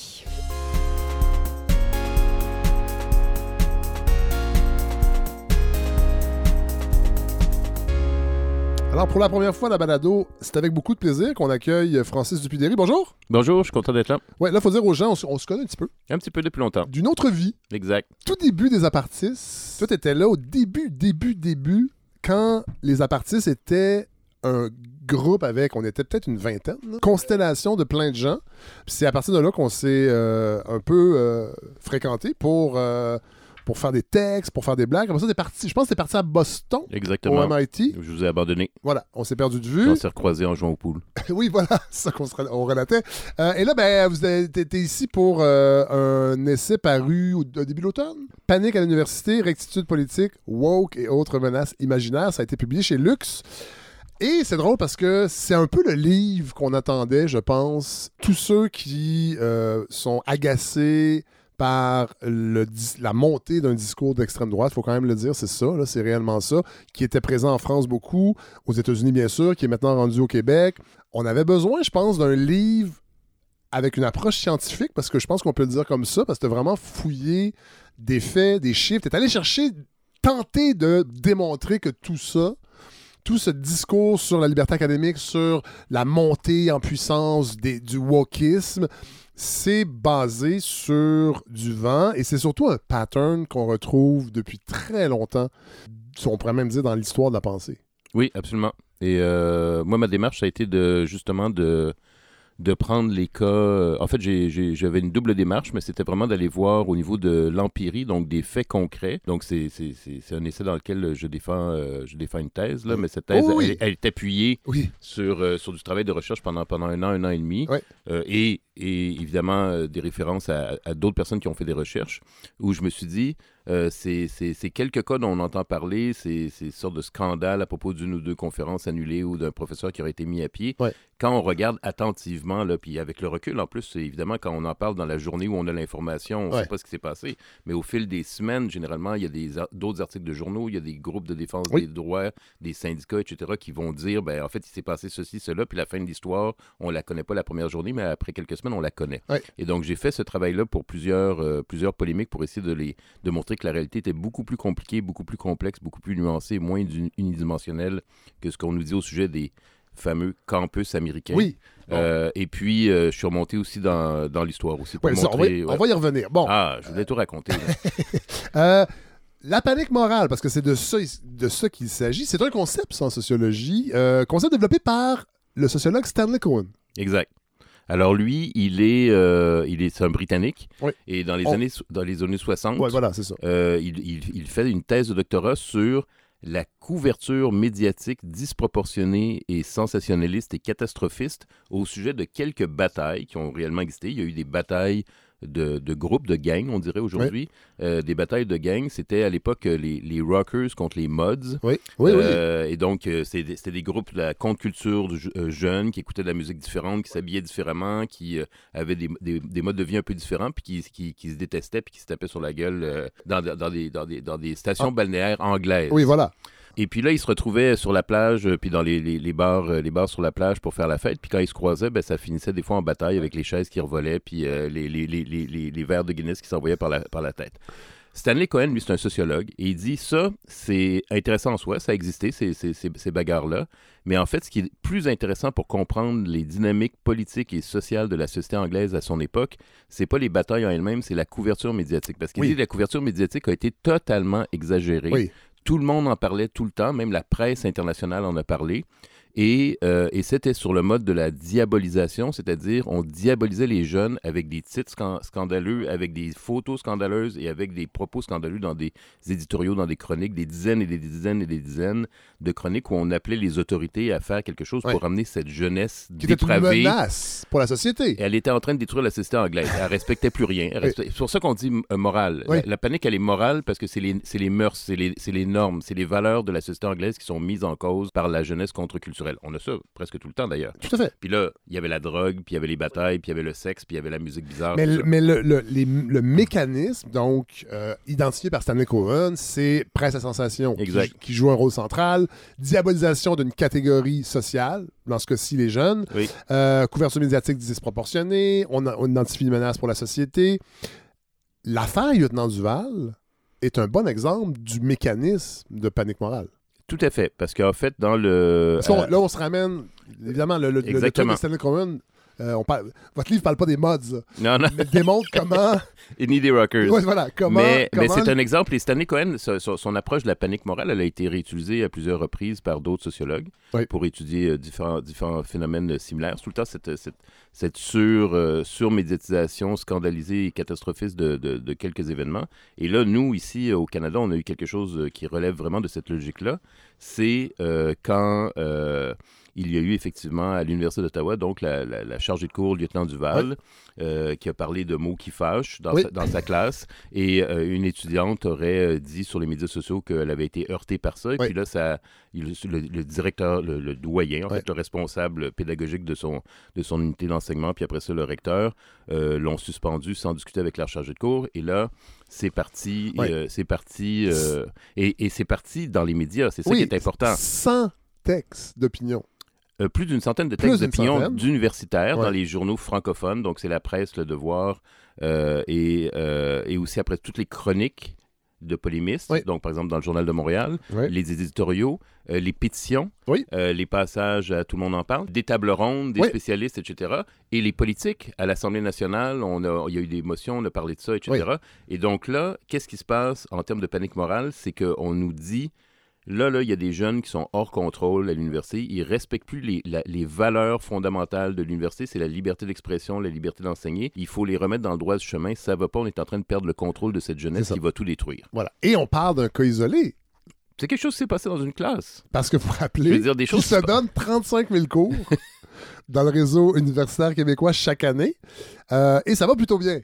Alors, pour la première fois à la balado, c'est avec beaucoup de plaisir qu'on accueille Francis Dupidéry. Bonjour. Bonjour, je suis content d'être là. Ouais, là, faut dire aux gens, on, se- on se connaît un petit peu. Un petit peu depuis longtemps. D'une autre vie, Exact. tout début des apartistes, toi, t'étais là au début, début, début, quand les apartistes étaient un groupe avec, on était peut-être une vingtaine, constellation de plein de gens. C'est à partir de là qu'on s'est euh, un peu euh, fréquenté pour, euh, pour faire des textes, pour faire des blagues. Après ça, t'es parti, je pense que t'es parti à Boston, Exactement. au MIT. Je vous ai abandonné. Voilà, on s'est perdu de On vue. s'est recroisés en jouant au pool. oui, voilà, c'est ça qu'on on relatait. Euh, et là, ben, vous étiez ici pour euh, un essai paru au, au début de l'automne. Panique à l'université, rectitude politique, woke et autres menaces imaginaires. Ça a été publié chez Lux. Et c'est drôle parce que c'est un peu le livre qu'on attendait, je pense. Tous ceux qui euh, sont agacés par la montée d'un discours d'extrême droite, il faut quand même le dire, c'est ça, c'est réellement ça, qui était présent en France beaucoup, aux États-Unis bien sûr, qui est maintenant rendu au Québec. On avait besoin, je pense, d'un livre avec une approche scientifique, parce que je pense qu'on peut le dire comme ça, parce que tu vraiment fouillé des faits, des chiffres, tu es allé chercher, tenter de démontrer que tout ça, tout ce discours sur la liberté académique, sur la montée en puissance du wokisme, c'est basé sur du vent et c'est surtout un pattern qu'on retrouve depuis très longtemps, on pourrait même dire dans l'histoire de la pensée. Oui, absolument. Et euh, moi, ma démarche, ça a été de justement de, de prendre les cas. euh, En fait, j'avais une double démarche, mais c'était vraiment d'aller voir au niveau de l'empirie, donc des faits concrets. Donc, c'est un essai dans lequel je défends, euh, je défends une thèse, là, mais cette thèse, Oh oui. elle, elle est appuyée Oui. sur, euh, sur du travail de recherche pendant, pendant un an, un an et demi. Euh, et, et évidemment, des références à, à d'autres personnes qui ont fait des recherches, où je me suis dit, euh, c'est quelques cas dont on entend parler, c'est c'est sortes de scandales à propos d'une ou deux conférences annulées ou d'un professeur qui aurait été mis à pied. Ouais. Quand on regarde attentivement, là, puis avec le recul, en plus, évidemment, quand on en parle dans la journée où on a l'information, on ne Ouais. sait pas ce qui s'est passé. Mais au fil des semaines, généralement, il y a d'autres articles de journaux, il y a des groupes de défense Oui. des droits, des syndicats, etc., qui vont dire, ben, en fait, il s'est passé ceci, cela, puis la fin de l'histoire, on la connaît pas la première journée, mais après quelques semaines, on la connaît. Ouais. Et donc, j'ai fait ce travail-là pour plusieurs, euh, plusieurs polémiques pour essayer de, les, de montrer que la réalité était beaucoup plus compliquée, beaucoup plus complexe, beaucoup plus nuancée, moins uni- unidimensionnelle que ce qu'on nous dit au sujet des fameux campus américains. Oui. Euh, et puis, euh, je suis remonté aussi dans, dans l'histoire aussi. Pour Ouais, ça, on, va, montrer, ouais. on va y revenir. Bon, Ah, je voulais tout raconter. Euh, la panique morale, parce que c'est de ça, de ça qu'il s'agit, c'est un concept en sociologie, euh, concept développé par le sociologue Stanley Cohen. Exact. Alors lui, il est, euh, il est, un Britannique. Oui. Et dans les On- années, so- dans les années 60, Ouais, voilà, c'est ça. euh, il, il- il fait une thèse de doctorat sur la couverture médiatique disproportionnée et sensationnaliste et catastrophiste au sujet de quelques batailles qui ont réellement existé. Il y a eu des batailles de, de groupes, de gangs, on dirait aujourd'hui. Euh, des batailles de gangs, c'était à l'époque euh, les, les rockers contre les mods. Oui, oui, oui. Euh, Et donc, c'était des groupes de la contre-culture de je- jeunes qui écoutaient de la musique différente, qui s'habillaient différemment, qui euh, avaient des, des- des modes de vie un peu différents, puis qui, qui- qui se détestaient, puis qui se tapaient sur la gueule dans, dans des, dans, des, dans des stations balnéaires anglaises. Ah. Oui, voilà. Et puis là, ils se retrouvaient sur la plage, euh, puis dans les, les- les bars, euh, les bars sur la plage pour faire la fête. Puis quand ils se croisaient, ben, ça finissait des fois en bataille avec les chaises qui revolaient, puis euh, les, verres de Guinness qui s'envoyaient par la, par la tête. Stanley Cohen, lui, c'est un sociologue, et il dit ça, c'est intéressant en soi, ça a existé, ces, ces, ces, ces bagarres-là. Mais en fait, ce qui est plus intéressant pour comprendre les dynamiques politiques et sociales de la société anglaise à son époque, c'est pas les batailles en elles-mêmes, c'est la couverture médiatique. Parce qu'il Oui. dit que la couverture médiatique a été totalement exagérée. Oui. Tout le monde en parlait tout le temps, même la presse internationale en a parlé. Et, euh, et c'était sur le mode de la diabolisation, c'est-à-dire on diabolisait les jeunes avec des titres scan- scandaleux, avec des photos scandaleuses et avec des propos scandaleux dans des éditoriaux, dans des chroniques, des dizaines et des dizaines et des dizaines de chroniques où on appelait les autorités à faire quelque chose Ouais. pour ramener cette jeunesse Qui était une dépravée. menace pour la société. Elle était en train de détruire la société anglaise. Elle respectait plus rien. Respect- C'est pour ça qu'on dit euh, morale. La, la panique, elle est morale parce que c'est les, les mœurs, c'est les, c'est les normes, c'est les valeurs de la société anglaise qui sont mises en cause par la jeunesse contre-culturelle. On a ça presque tout le temps d'ailleurs. Tout à fait. Puis là, il y avait la drogue, puis il y avait les batailles, puis il y avait le sexe, puis il y avait la musique bizarre. Mais, le, ça. mais le, le- les- le mécanisme, donc, euh, identifié par Stanley Cohen, c'est presse à sensation, qui- joue un rôle central, diabolisation d'une catégorie sociale, dans ce cas-ci les jeunes, Oui. euh, couverture médiatique disproportionnée, on, a- on identifie une menace pour la société. L'affaire Lieutenant Duval est un bon exemple du mécanisme de panique morale. Tout à fait, parce qu'en fait, dans le... Parce euh, là, on se ramène, évidemment, le, le, le. Euh, on parle, votre livre parle pas des mods, là, non, non, mais démontre comment... ni des rockers. Ouais, voilà, comment... mais c'est un exemple. Et Stanley Cohen, son, son- approche de la panique morale, elle a été réutilisée à plusieurs reprises par d'autres sociologues Oui. pour étudier euh, différents, différents phénomènes euh, similaires. Tout le temps, cette, cette, cette sur, euh, surmédiatisation scandalisée et catastrophiste de, de- de quelques événements. Et là, nous, ici, au Canada, on a eu quelque chose qui relève vraiment de cette logique-là. C'est euh, quand... euh, il y a eu effectivement à l'Université d'Ottawa, donc la, la- la chargée de cours, le lieutenant Duval, euh, qui a parlé de mots qui fâchent dans, Oui. sa, dans sa classe. Et euh, une étudiante aurait euh, dit sur les médias sociaux qu'elle avait été heurtée par ça. Et Oui. puis là, ça, il- le, le directeur, le, le doyen, en fait, le responsable pédagogique de son, de son unité d'enseignement, puis après ça, le recteur, euh, l'ont suspendu sans discuter avec leur chargé de cours. Et là, c'est parti, c'est parti, et, et c'est parti dans les médias. C'est ça qui est important. 100 textes d'opinion. Euh, plus d'une centaine de textes d'opinion d'universitaires Ouais. dans les journaux francophones. Donc, c'est la presse, le devoir, euh, et, euh, et aussi après toutes les chroniques de polémistes. Oui. Donc, par exemple, dans le Journal de Montréal, Oui. les éditoriaux, les pétitions, Oui. les passages à Tout le monde en parle, des tables rondes, des spécialistes, etc. Et les politiques. À l'Assemblée nationale, on a, il y a eu des motions, on a parlé de ça, etc. Et donc là, qu'est-ce qui se passe en termes de panique morale? C'est qu'on nous dit Là, là, il y a des jeunes qui sont hors contrôle à l'université. Ils respectent plus les, la- les valeurs fondamentales de l'université. C'est la liberté d'expression, la liberté d'enseigner. Il faut les remettre dans le droit chemin. Ça va pas. On est en train de perdre le contrôle de cette jeunesse qui va tout détruire. Voilà. Et on parle d'un cas isolé. C'est quelque chose qui s'est passé dans une classe. Parce que vous vous Je rappelez, veux dire, des qui choses. se donne 35 000 cours dans le réseau universitaire québécois chaque année. Euh, et ça va plutôt bien.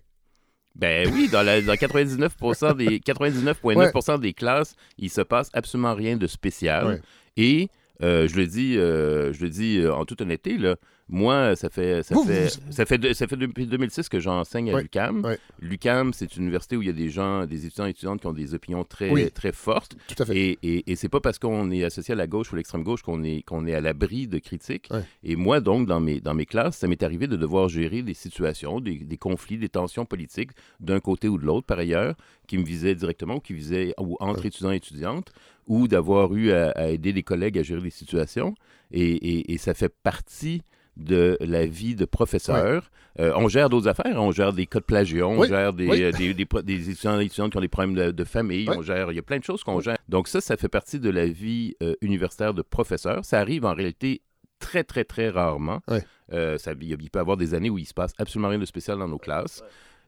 Ben oui, dans, la- dans 99% des 99,9% des classes, il se passe absolument rien de spécial. Ouais. Et euh, je le dis, euh, je le dis euh, en toute honnêteté là. Moi, ça fait ça fait vous- ça fait de- ça fait depuis 2006 que j'enseigne à l'UCAM. L'UCAM, c'est une université où il y a des gens, des étudiants et étudiantes qui ont des opinions très Oui. très fortes. Tout à fait. Et, et, et c'est pas parce qu'on est associé à la gauche ou l'extrême gauche qu'on est, qu'on est à l'abri de critiques. Et moi, donc, dans mes, dans mes classes, ça m'est arrivé de devoir gérer des situations, des, des conflits, des tensions politiques d'un côté ou de l'autre, par ailleurs, qui me visaient directement ou qui visaient ou entre étudiants et étudiantes, ou d'avoir eu à, à aider des collègues à gérer des situations. Et, et- et ça fait partie de la vie de professeur. Euh, on gère d'autres affaires, on gère des cas de plagiat, on Oui, gère des, oui. euh, des, des pro- des étudiants qui ont des problèmes de, de famille, on gère, il y a plein de choses qu'on gère. Donc ça, ça fait partie de la vie euh, universitaire de professeur. Ça arrive en réalité très, très, très rarement. Ça, il peut y avoir des années où il se passe absolument rien de spécial dans nos classes.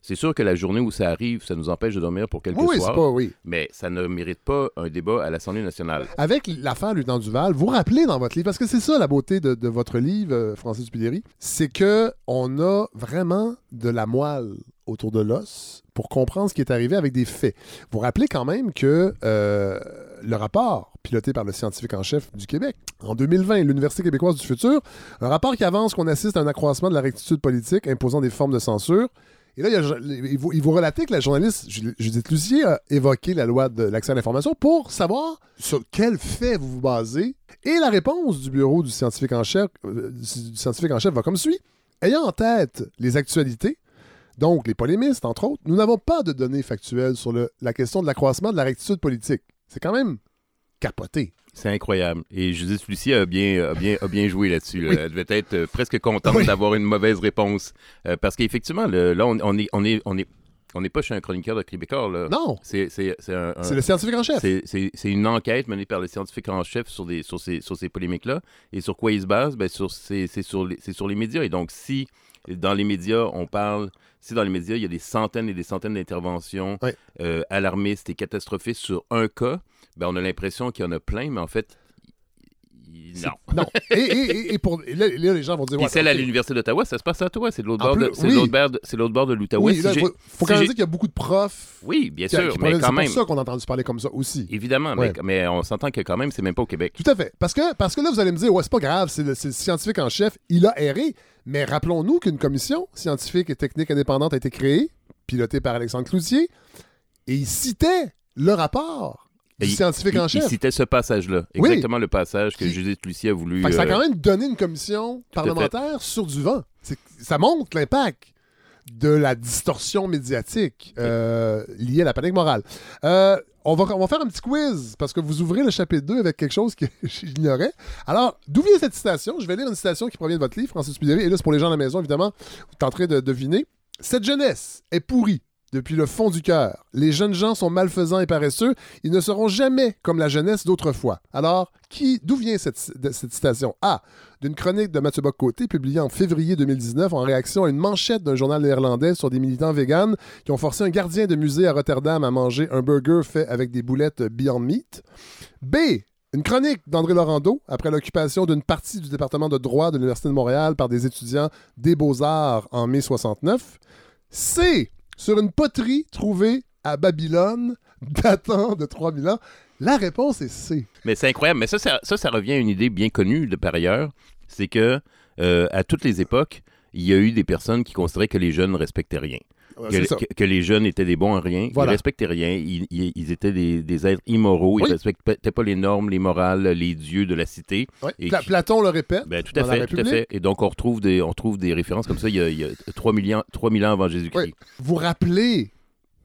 C'est sûr que la journée où ça arrive, ça nous empêche de dormir pour quelques Oui, oui, c'est soirs, pas, oui. mais ça ne mérite pas un débat à l'Assemblée nationale. Avec l'affaire Lieutenant Duval, vous rappelez dans votre livre, parce que c'est ça la beauté de, de votre livre, euh, Francis Dupidéry, c'est que on a vraiment de la moelle autour de l'os pour comprendre ce qui est arrivé avec des faits. Vous rappelez quand même que euh, le rapport piloté par le scientifique en chef du Québec, en 2020, l'Université québécoise du futur, un rapport qui avance qu'on assiste à un accroissement de la rectitude politique imposant des formes de censure. Et là, il, vous, il vous relatait que la journaliste Ju- Judith Lucier a évoqué la loi de l'accès à l'information pour savoir sur quel fait vous vous basez. Et la réponse du bureau du scientifique en chef, euh, va comme suit. Ayant en tête les actualités, donc les polémistes, entre autres, nous n'avons pas de données factuelles sur la question de l'accroissement de la rectitude politique. C'est quand même capoté. C'est incroyable. Et Judith Lucie a bien, a bien, a bien joué là-dessus. là. Oui. Elle devait être euh, presque contente Oui. d'avoir une mauvaise réponse. Euh, parce qu'effectivement, là, on, on est, on est, on est, on n'est pas chez un chroniqueur de Québécois. Là. Non, C'est, un- un- le scientifique en chef. c'est, une enquête menée par le scientifique en chef sur, des, sur, ces, sur ces polémiques-là. Et sur quoi il se base? Ben, c'est, sur les, c'est sur les médias. Et donc, si dans les médias, on parle... Si dans les médias, il y a des centaines et des centaines d'interventions Oui. euh, alarmistes et catastrophistes sur un cas, ben, on a l'impression qu'il y en a plein, mais en fait, non. Non. Et, et- et- et pour, et là, là, les gens vont dire... Puis ouais, celle à l'Université d'Ottawa, ça se passe à toi. C'est de l'autre bord, oui. bord de- l'Outaouais. Oui, Si faut, faut si quand même dire qu'il y a beaucoup de profs Oui, bien qui- sûr, qui mais C'est pour ça qu'on a entendu parler comme ça aussi. Évidemment, Ouais. mais, mais on s'entend que quand même, c'est même pas au Québec. Tout à fait. Parce que, parce que là, vous allez me dire, ouais, c'est pas grave, c'est le, c'est le scientifique en chef, il a erré. Mais rappelons-nous qu'une commission scientifique et technique indépendante a été créée, pilotée par Alexandre Cloutier, et il citait le rapport du il- scientifique il, en il chef. citait ce passage-là. Oui. Exactement le passage que Judith Lucie a voulu. Fait que ça a euh, quand même donné une commission parlementaire sur du vent. Ça montre l'impact de la distorsion médiatique euh, liée à la panique morale. Euh, on va, faire un petit quiz parce que vous ouvrez le chapitre 2 avec quelque chose que j'ignorais. Alors, d'où vient cette citation? Je vais lire une citation qui provient de votre livre, Francis Pudéry. Et là, c'est pour les gens à la maison, évidemment. Vous train de deviner. Cette jeunesse est pourrie depuis le fond du cœur. Les jeunes gens sont malfaisants et paresseux. Ils ne seront jamais comme la jeunesse d'autrefois. Alors, qui, d'où vient cette, citation? A. D'une chronique de Mathieu Bock-Côté publiée en février 2019 en réaction à une manchette d'un journal néerlandais sur des militants véganes qui ont forcé un gardien de musée à Rotterdam à manger un burger fait avec des boulettes Beyond Meat. B. Une chronique d'André Laurando après l'occupation d'une partie du département de droit de l'Université de Montréal par des étudiants des Beaux-Arts en mai 69. C. Sur une poterie trouvée à Babylone datant de 3000 ans. La réponse est C. Mais c'est incroyable. Mais ça, ça, revient à une idée bien connue de par ailleurs. C'est que euh, à toutes les époques, il y a eu des personnes qui considéraient que les jeunes ne respectaient rien. Ouais, que, les jeunes étaient des bons à rien, Voilà. ils respectaient rien, ils, ils- ils étaient des, des êtres immoraux, Oui. ils respectaient pas les normes, les morales, les dieux de la cité. Ouais. Et Pla- Platon le répète. Ben, tout à dans la fait, tout à fait. Et donc, on retrouve des, on retrouve des références comme ça il y a, il y a 3000 ans, 3000 ans avant Jésus-Christ. Oui. Vous rappelez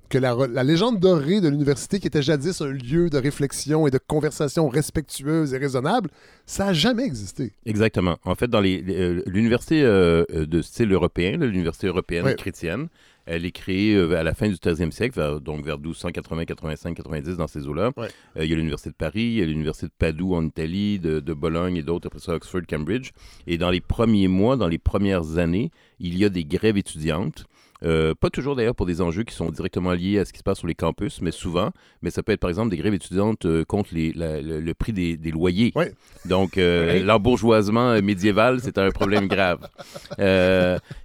que la, légende dorée de l'université, qui était jadis un lieu de réflexion et de conversation respectueuse et raisonnable, ça n'a jamais existé. Exactement. En fait, dans les- les, euh, l'université euh, euh, de style européen, l'université européenne Oui. chrétienne, elle est créée euh, à la fin du 13e siècle, vers- donc vers 1280, 85, 90, dans ces eaux-là. Ouais. Euh, il y a l'université de Paris, il y a l'université de Padoue en Italie, de, de Bologne et d'autres, après ça Oxford, Cambridge. Et dans les premiers mois, dans les premières années, il y a des grèves étudiantes. Euh, pas toujours d'ailleurs pour des enjeux qui sont directement liés à ce qui se passe sur les campus, mais souvent. Mais ça peut être par exemple des grèves étudiantes euh, contre les, la- le, le prix des, des loyers. Ouais. Donc euh, Ouais. l'embourgeoisement euh, médiéval, c'est un problème grave.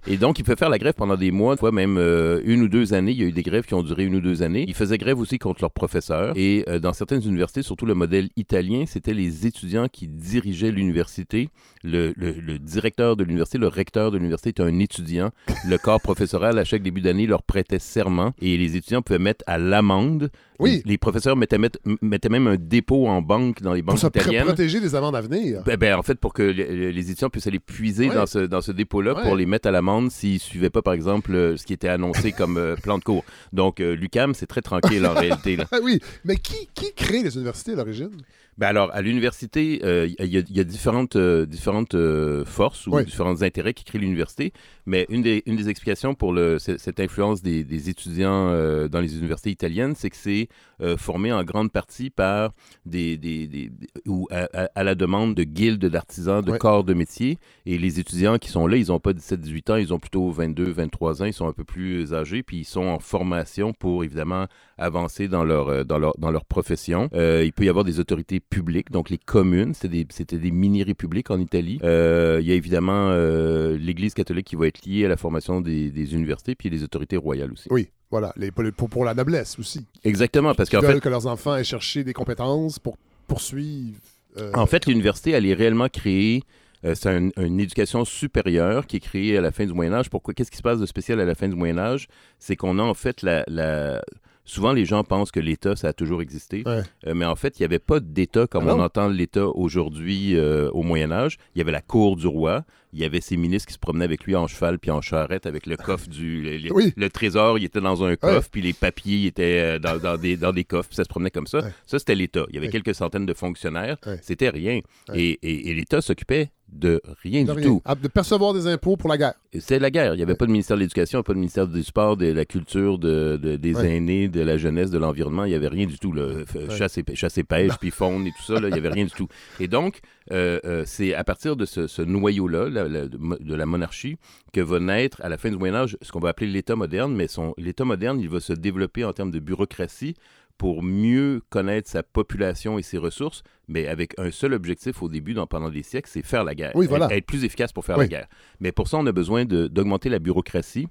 Et donc il peut faire la grève pendant des mois, fois même une ou deux années. Il y a eu des grèves qui ont duré une ou deux années. Ils faisaient grève aussi contre leurs professeurs. Et dans certaines universités, surtout le modèle italien, c'était les étudiants qui dirigeaient l'université. Le, le- le directeur de l'université, le recteur de l'université était un étudiant. Le corps professoral, chaque début d'année, leur prêtait serment et les étudiants pouvaient mettre à l'amende. Oui. Les, les professeurs mettaient, mettaient même un dépôt en banque dans les Pour banques pr- italiennes. protéger des amendes à venir. Ben, ben, en fait, pour que les, les étudiants puissent aller puiser Ouais. dans ce, dans ce dépôt-là Ouais. pour les mettre à l'amende s'ils ne suivaient pas, par exemple, euh, ce qui était annoncé comme euh, plan de cours. Donc, euh, l'UCAM, c'est très tranquille en réalité. là. Ah oui, mais qui, qui crée les universités à l'origine? Ben alors, à l'université, euh, il y, a- il y a différentes, euh, différentes euh, forces ou différents intérêts qui créent l'université. Mais une des, une des explications pour le, cette influence des, des étudiants euh, dans les universités italiennes, c'est que c'est euh, formé en grande partie par des, des, des- des- ou à, à- à la demande de guildes d'artisans, de corps de métier. Et les étudiants qui sont là, ils n'ont pas 17-18 ans, ils ont plutôt 22, 23 ans, ils sont un peu plus âgés, puis ils sont en formation pour évidemment avancer dans leur, euh, dans leur, dans leur profession. Euh, il peut y avoir des autorités publiques, donc les communes, c'était des, des mini-républiques en Italie. Euh, il y a évidemment euh, l'Église catholique qui va être liée à la formation des, des universités, puis les autorités royales aussi. Oui, voilà, les, pour, pour- la noblesse aussi. Exactement, parce qu'en veulent fait, que leurs enfants aient cherché des compétences pour poursuivre. En fait, l'université, elle est réellement créée. c'est un- une éducation supérieure qui est créée à la fin du Moyen Âge. Pourquoi Qu'est-ce qui se passe de spécial à la fin du Moyen Âge? C'est qu'on a en fait la, la- Souvent, les gens pensent que l'État, ça a toujours existé. Ouais. Euh, mais en fait, il n'y avait pas d'État comme Ah on entend l'État aujourd'hui euh, au Moyen Âge. Il y avait la cour du roi. Il y avait ses ministres qui se promenaient avec lui en cheval puis en charrette avec le coffre du... Le, le- Oui. le trésor, il était dans un coffre, puis les papiers étaient euh, dans, dans des, dans des coffres. puis Ça se promenait comme ça. Ouais. Ça, c'était l'État. Il y avait quelques centaines de fonctionnaires. C'était rien. Ouais. Et, et- et l'État s'occupait de rien de du rien. tout. Ah, de percevoir des impôts pour la guerre. C'était la guerre. Il n'y avait Ouais. pas de ministère de l'Éducation, pas de ministère du Sport, de la culture, de, de- des Ouais. aînés, de la jeunesse, de l'environnement. Il n'y avait rien du tout. Là. F- Chasse, et, chasse et pêche, puis faune et tout ça. là, Il n'y avait rien du tout. Et donc, euh, euh, c'est à partir de ce, ce noyau-là, la- la- de, la monarchie, que va naître à la fin du Moyen Âge ce qu'on va appeler l'État moderne. Mais l'État moderne, il va se développer en termes de bureaucratie pour mieux connaître sa population et ses ressources, mais avec un seul objectif au début, dans, pendant des siècles, c'est faire la guerre. Oui, voilà. Être- être plus efficace pour faire Oui. la guerre. Mais pour ça, on a besoin d'augmenter la bureaucratie.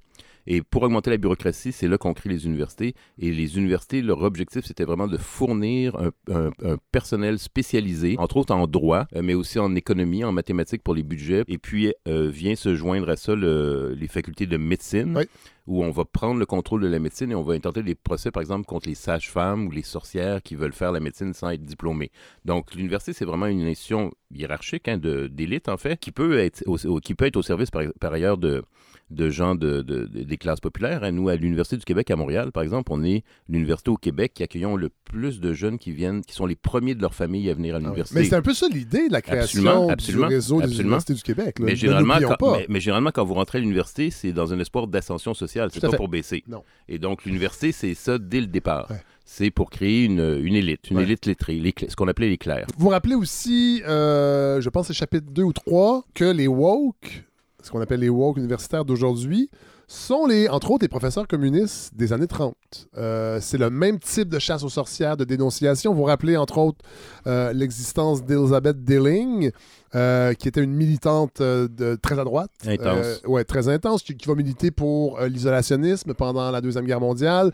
Et pour augmenter la bureaucratie, c'est là qu'on crée les universités. Et les universités, leur objectif, c'était vraiment de fournir un, un- un personnel spécialisé, entre autres en droit, euh, mais aussi en économie, en mathématiques pour les budgets. Et puis euh, vient se joindre à ça le- les facultés de médecine, Oui. où on va prendre le contrôle de la médecine et on va intenter des procès, par exemple, contre les sages-femmes ou les sorcières qui veulent faire la médecine sans être diplômés. Donc, l'université, c'est vraiment une institution hiérarchique, hein, d'élite, en fait, qui peut être au, au- qui peut être au service, par, par ailleurs, de, de gens de, de- de- des classes populaires. Nous, à l'Université du Québec à Montréal, par exemple, on est l'université au Québec qui accueillons le plus de jeunes qui viennent, qui sont les premiers de leur famille à venir à l'université. Ah Mais c'est un peu ça l'idée de la création Absolument, du absolument, réseau des absolument. universités du Québec. là. Mais généralement, quand, pas. mais, mais généralement, quand vous rentrez à l'université, c'est dans un espoir d'ascension sociale. C'est pas fait. pour baisser. Non. Et donc, l'université, c'est ça dès le départ. Ouais. C'est pour créer une, une élite, une Ouais. élite lettrée, les ce qu'on appelait les clercs. Vous vous rappelez aussi, euh, je pense c'est chapitre 2 ou 3, que les woke, ce qu'on appelle les woke universitaires d'aujourd'hui, sont les, entre autres les professeurs communistes des années 30. Euh, c'est le même type de chasse aux sorcières, de dénonciation. Vous rappelez entre autres euh, l'existence d'Elizabeth Dilling, euh, qui était une militante euh, de, très à droite. Intense. Euh, ouais, très intense, qui, qui va militer pour l'isolationnisme pendant la Deuxième Guerre mondiale,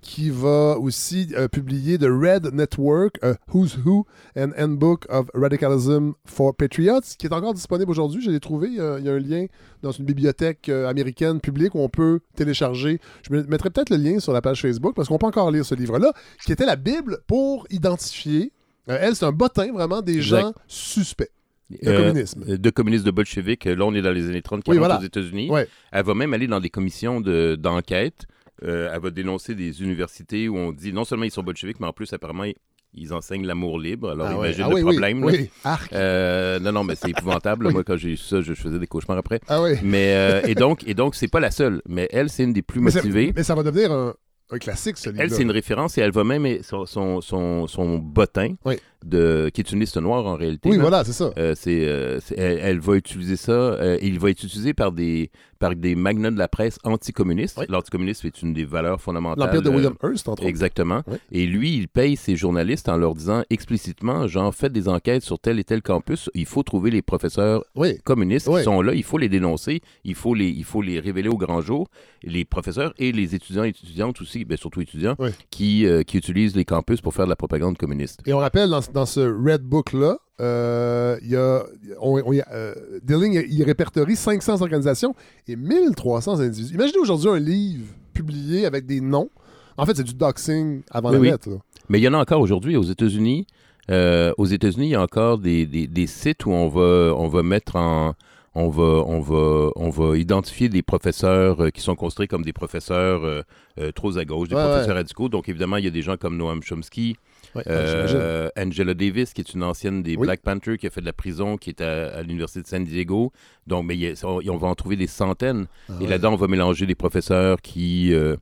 qui va aussi publier The Red Network, a Who's Who, an Handbook of Radicalism for Patriots, qui est encore disponible aujourd'hui. Je l'ai trouvé. Il y a un lien dans une bibliothèque américaine publique où on peut télécharger. Je me- mettrai peut-être le lien sur la page Facebook parce qu'on peut encore lire ce livre-là, qui était la Bible pour identifier. euh, elle, c'est un bottin vraiment des Exact. gens suspects. De Euh, communisme. De communisme, de bolchevique. Là, on est dans les années 30, 40 Oui, voilà. aux États-Unis. Ouais. Elle va même aller dans des commissions de- d'enquête. Euh, elle va dénoncer des universités où on dit non seulement ils sont bolcheviques, mais en plus, apparemment, ils- enseignent l'amour libre. Alors, Ah ouais. imagine Ah le oui, problème. oui. Arc. Euh, non, non, mais c'est épouvantable. Moi, quand j'ai eu ça, je, faisais des cauchemars après. Ah oui. Mais, euh, et donc, et donc c'est pas la seule. Mais elle, c'est une des plus Mais, motivées. mais ça va devenir un, un classique, ce livre Elle, c'est une référence et elle va même son, son, son, son bottin, Oui. De, qui est une liste noire en réalité. Oui, là. voilà, c'est ça. Euh, c'est, euh, elle, elle va utiliser ça. euh, il va être utilisé par des, par des magnats de la presse anticommunistes. Oui. L'anticommunisme est une des valeurs fondamentales. L'empire de William Hearst, entre autres. Exactement. Oui. Et lui, il paye ses journalistes en leur disant explicitement, genre, faites des enquêtes sur tel et tel campus. Il faut trouver les professeurs Oui. communistes qui sont là. Il faut les dénoncer. Il faut les, il faut les révéler au grand jour. Les professeurs et les étudiants et étudiantes aussi, ben, surtout étudiants, qui, qui utilisent les campus pour faire de la propagande communiste. Et on rappelle, dans, dans ce Red Book-là, euh, il y a, on, on y a, euh, Dilling, il répertorie 500 organisations et 1300 individus. Imaginez aujourd'hui un livre publié avec des noms. En fait, c'est du doxing avant Oui, la oui. lettre. là. Mais il y en a encore aujourd'hui aux États-Unis. Euh, aux États-Unis, il y a encore des, des- des sites où on va, on va mettre en. On va, on, va, on va identifier des professeurs euh, qui sont construits comme des professeurs euh, euh, trop à gauche, des Ouais, professeurs radicaux. Donc, évidemment, il y a des gens comme Noam Chomsky, Ouais, euh, Angela Davis, qui est une ancienne des Oui. Black Panthers, qui a fait de la prison, qui est à, à l'Université de San Diego. Donc, mais a- on, on va en trouver des centaines. Ah Et ouais. là-dedans, on va mélanger des professeurs qui, euh,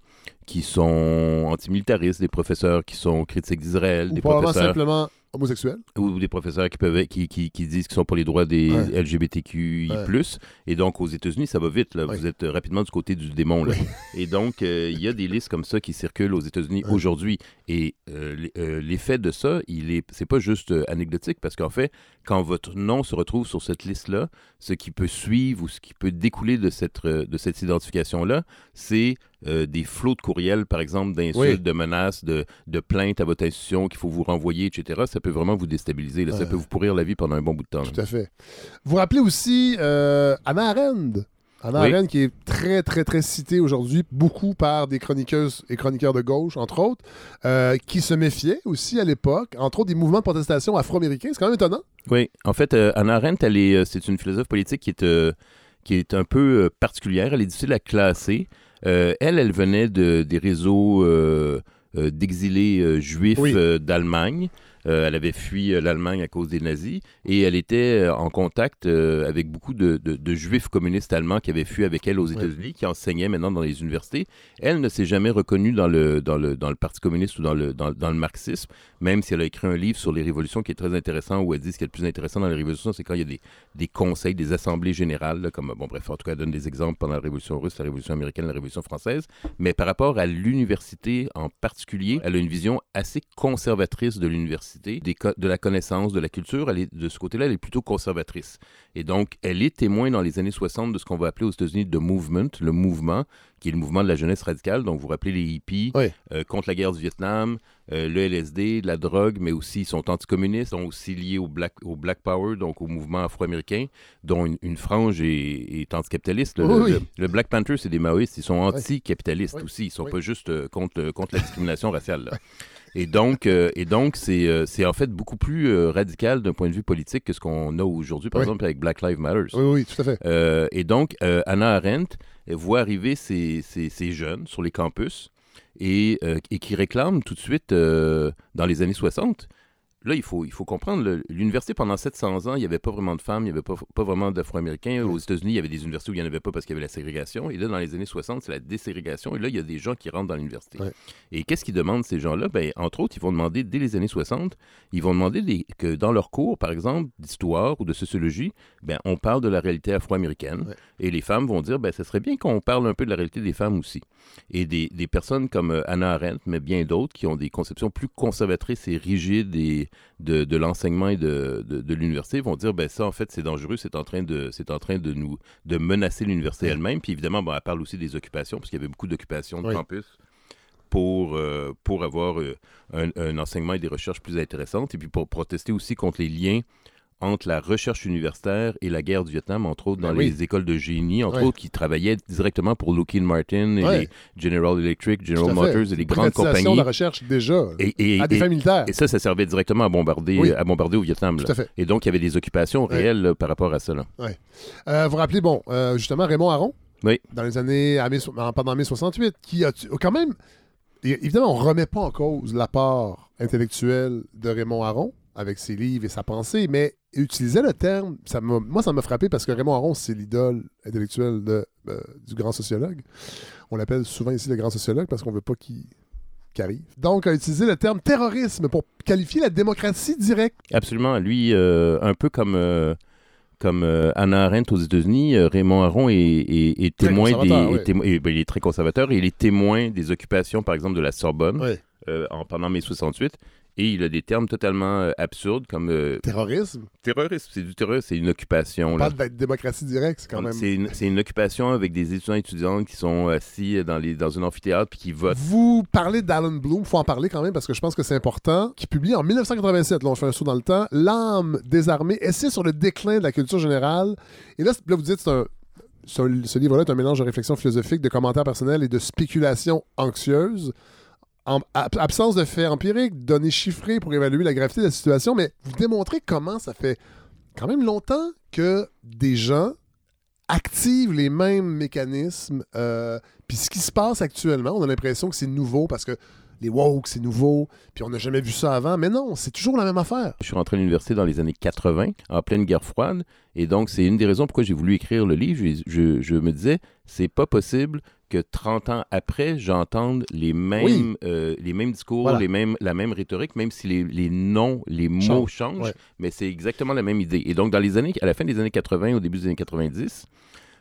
qui sont antimilitaristes, des professeurs qui sont critiques d'Israël, des professeurs simplement homosexuel. ou des professeurs qui peuvent être- qui, qui, qui disent qu'ils sont pour les droits des Ouais. LGBTQI+. Ouais. Et donc, aux États-Unis, ça va vite. Là. Vous êtes rapidement du côté du démon. Là. Et donc, euh, il y a des listes comme ça qui circulent aux États-Unis aujourd'hui. Et euh, euh, l'effet de ça, il est, c'est pas juste anecdotique, parce qu'en fait, quand votre nom se retrouve sur cette liste-là, ce qui peut suivre ou ce qui peut découler de cette, de cette identification-là, c'est euh, des flots de courriels, par exemple, d'insultes, Oui. de menaces, de, de plaintes à votre institution qu'il faut vous renvoyer, etc. Ça peut vraiment vous déstabiliser. là. Ça peut vous pourrir la vie pendant un bon bout de temps. là. Tout à fait. Vous rappelez aussi euh, Anna Arendt. Anna Oui. Arendt qui est très, très, très citée aujourd'hui, beaucoup par des chroniqueuses et chroniqueurs de gauche, entre autres, euh, qui se méfiaient aussi à l'époque, entre autres des mouvements de protestation afro-américains. C'est quand même étonnant. Oui, en fait, euh, Hannah Arendt, elle est, euh, c'est une philosophe politique qui est, qui est un peu particulière. Elle est difficile à classer. Euh, elle, elle venait de, des réseaux euh, euh, d'exilés juifs Oui. d'Allemagne. Euh, elle avait fui euh, l'Allemagne à cause des nazis et elle était euh, en contact euh, avec beaucoup de, de- de juifs communistes allemands qui avaient fui avec elle aux. États-Unis, qui enseignaient maintenant dans les universités. Elle ne s'est jamais reconnue dans le, dans le, dans le Parti communiste ou dans le, dans, dans le marxisme, même si elle a écrit un livre sur les révolutions qui est très intéressant, où elle dit ce qui est le plus intéressant dans les révolutions, c'est quand il y a des, des conseils, des assemblées générales, là, comme, bon, bref, en tout cas, elle donne des exemples pendant la Révolution russe, la Révolution américaine, la Révolution française. Mais par rapport à l'université en particulier, elle a une vision assez conservatrice de l'université, de la connaissance, de la culture. Elle est, de ce côté-là, elle est plutôt conservatrice. Et donc, elle est témoin dans les années 60 de ce qu'on va appeler aux États-Unis the movement, le mouvement, qui est le mouvement de la jeunesse radicale. Donc, vous vous rappelez les hippies Oui. euh, contre la guerre du Vietnam, euh, le LSD, la drogue, mais aussi ils sont anticommunistes, sont aussi liés au Black, au Black Power, donc au mouvement afro-américain, dont une, une frange est, est anticapitaliste. Le, Oui, le- oui. le- le Black Panther, c'est des maoïstes, ils sont anticapitalistes Oui. aussi, ils sont Oui. pas juste euh, contre, contre la discrimination raciale. là. Et donc, euh, et donc c'est, euh, c'est en fait beaucoup plus euh, radical d'un point de vue politique que ce qu'on a aujourd'hui, par Oui. exemple, avec Black Lives Matter. Oui, oui, tout à fait. Et donc, Anna Arendt voit arriver ces, ces- ces jeunes sur les campus et, et qui réclament tout de suite, dans les années 60, là, il faut, il faut comprendre, l'université, pendant 700 ans, il n'y avait pas vraiment de femmes, il n'y avait pas, pas vraiment d'Afro-Américains. Aux États-Unis, il y avait des universités où il n'y en avait pas parce qu'il y avait la ségrégation. Et là, dans les années 60, c'est la déségrégation. Et là, il y a des gens qui rentrent dans l'université. Ouais. Et qu'est-ce qu'ils demandent, ces gens-là? Ben, entre autres, ils vont demander, dès les années 60, ils vont demander des- que dans leurs cours, par exemple, d'histoire ou de sociologie, ben, on parle de la réalité afro-américaine. Ouais. Et les femmes vont dire, ben, ça serait bien qu'on parle un peu de la réalité des femmes aussi. Et des, des personnes comme euh, Anna Arendt, mais bien d'autres, qui ont des conceptions plus conservatrices et rigides et de, de l'enseignement et de, de, de l'université, vont dire, ben ça, en fait, c'est dangereux, c'est en train de, c'est en train de nous, de menacer l'université elle-même. Puis évidemment, bon, elle parle aussi des occupations, parce qu'il y avait beaucoup d'occupations de Oui. campus pour, euh, pour avoir euh, un, un enseignement et des recherches plus intéressantes, et puis pour protester aussi contre les liens entre la recherche universitaire et la guerre du Vietnam, entre autres Ben dans oui. les écoles de génie, entre Ouais. autres qui travaillaient directement pour Lockheed Martin et Ouais. les General Electric, General. Motors et les grandes compagnies. de la recherche, déjà. Et, et- à des et- fins militaires. et ça, ça servait directement à bombarder, Oui. à bombarder au Vietnam. Tout à fait. Et donc, il y avait des occupations Ouais. réelles là, par rapport à là. Euh, vous vous rappelez, bon, euh, justement, Raymond Aron, Oui. dans les années, à mai- pendant mai 68, qui a quand même, évidemment, on ne remet pas en cause l'apport intellectuel de Raymond Aron avec ses livres et sa pensée, mais utilisait le terme, ça moi ça m'a frappé parce que Raymond Aron, c'est l'idole intellectuelle de, euh, du grand sociologue. On l'appelle souvent ici le grand sociologue parce qu'on ne veut pas qu'il qu'il arrive. Donc, a utilisé le terme terrorisme pour qualifier la démocratie directe. Absolument. Lui, euh, un peu comme, euh, comme euh, Anna Arendt aux États-Unis, euh, Raymond Aron est, est- est Très témoin des. conservateur, est ouais. témo- et, ben, il est très conservateur et il est témoin des occupations, par exemple, de la Sorbonne Ouais. euh, en, pendant mai 68. Et il a des termes totalement euh, absurdes comme euh, Terrorisme, terrorisme. C'est du terrorisme, c'est une occupation. on là. parle d'être démocratie directe, c'est quand même... C'est une, occupation avec des étudiants et étudiantes qui sont assis dans, les, dans un amphithéâtre puis qui votent. Vous parlez d'Alan Bloom, faut en parler quand même parce que je pense que c'est important, qui publie en 1987, là on fait un saut dans le temps, L'âme désarmée, essai sur le déclin de la culture générale. Et là, là vous dites, c'est un, ce livre-là est un mélange de réflexion philosophique, de commentaires personnels et de spéculation anxieuse. En, ab- absence de faits empiriques, données chiffrées pour évaluer la gravité de la situation, mais vous démontrez comment ça fait quand même longtemps que des gens activent les mêmes mécanismes. euh, puis ce qui se passe actuellement, on a l'impression que c'est nouveau parce que les woke, c'est nouveau, puis on n'a jamais vu ça avant. Mais non, c'est toujours la même affaire. Je suis rentré à l'université dans les années 80, en pleine guerre froide, et donc c'est une des raisons pourquoi j'ai voulu écrire le livre. Je- je me disais, c'est pas possible que 30 ans après, j'entende les mêmes, Oui. euh, les mêmes discours, Voilà. les mêmes, la même rhétorique, même si les, les noms, les mots Change, changent, ouais. mais c'est exactement la même idée. Et donc, dans les années, à la fin des années 80, au début des années 90,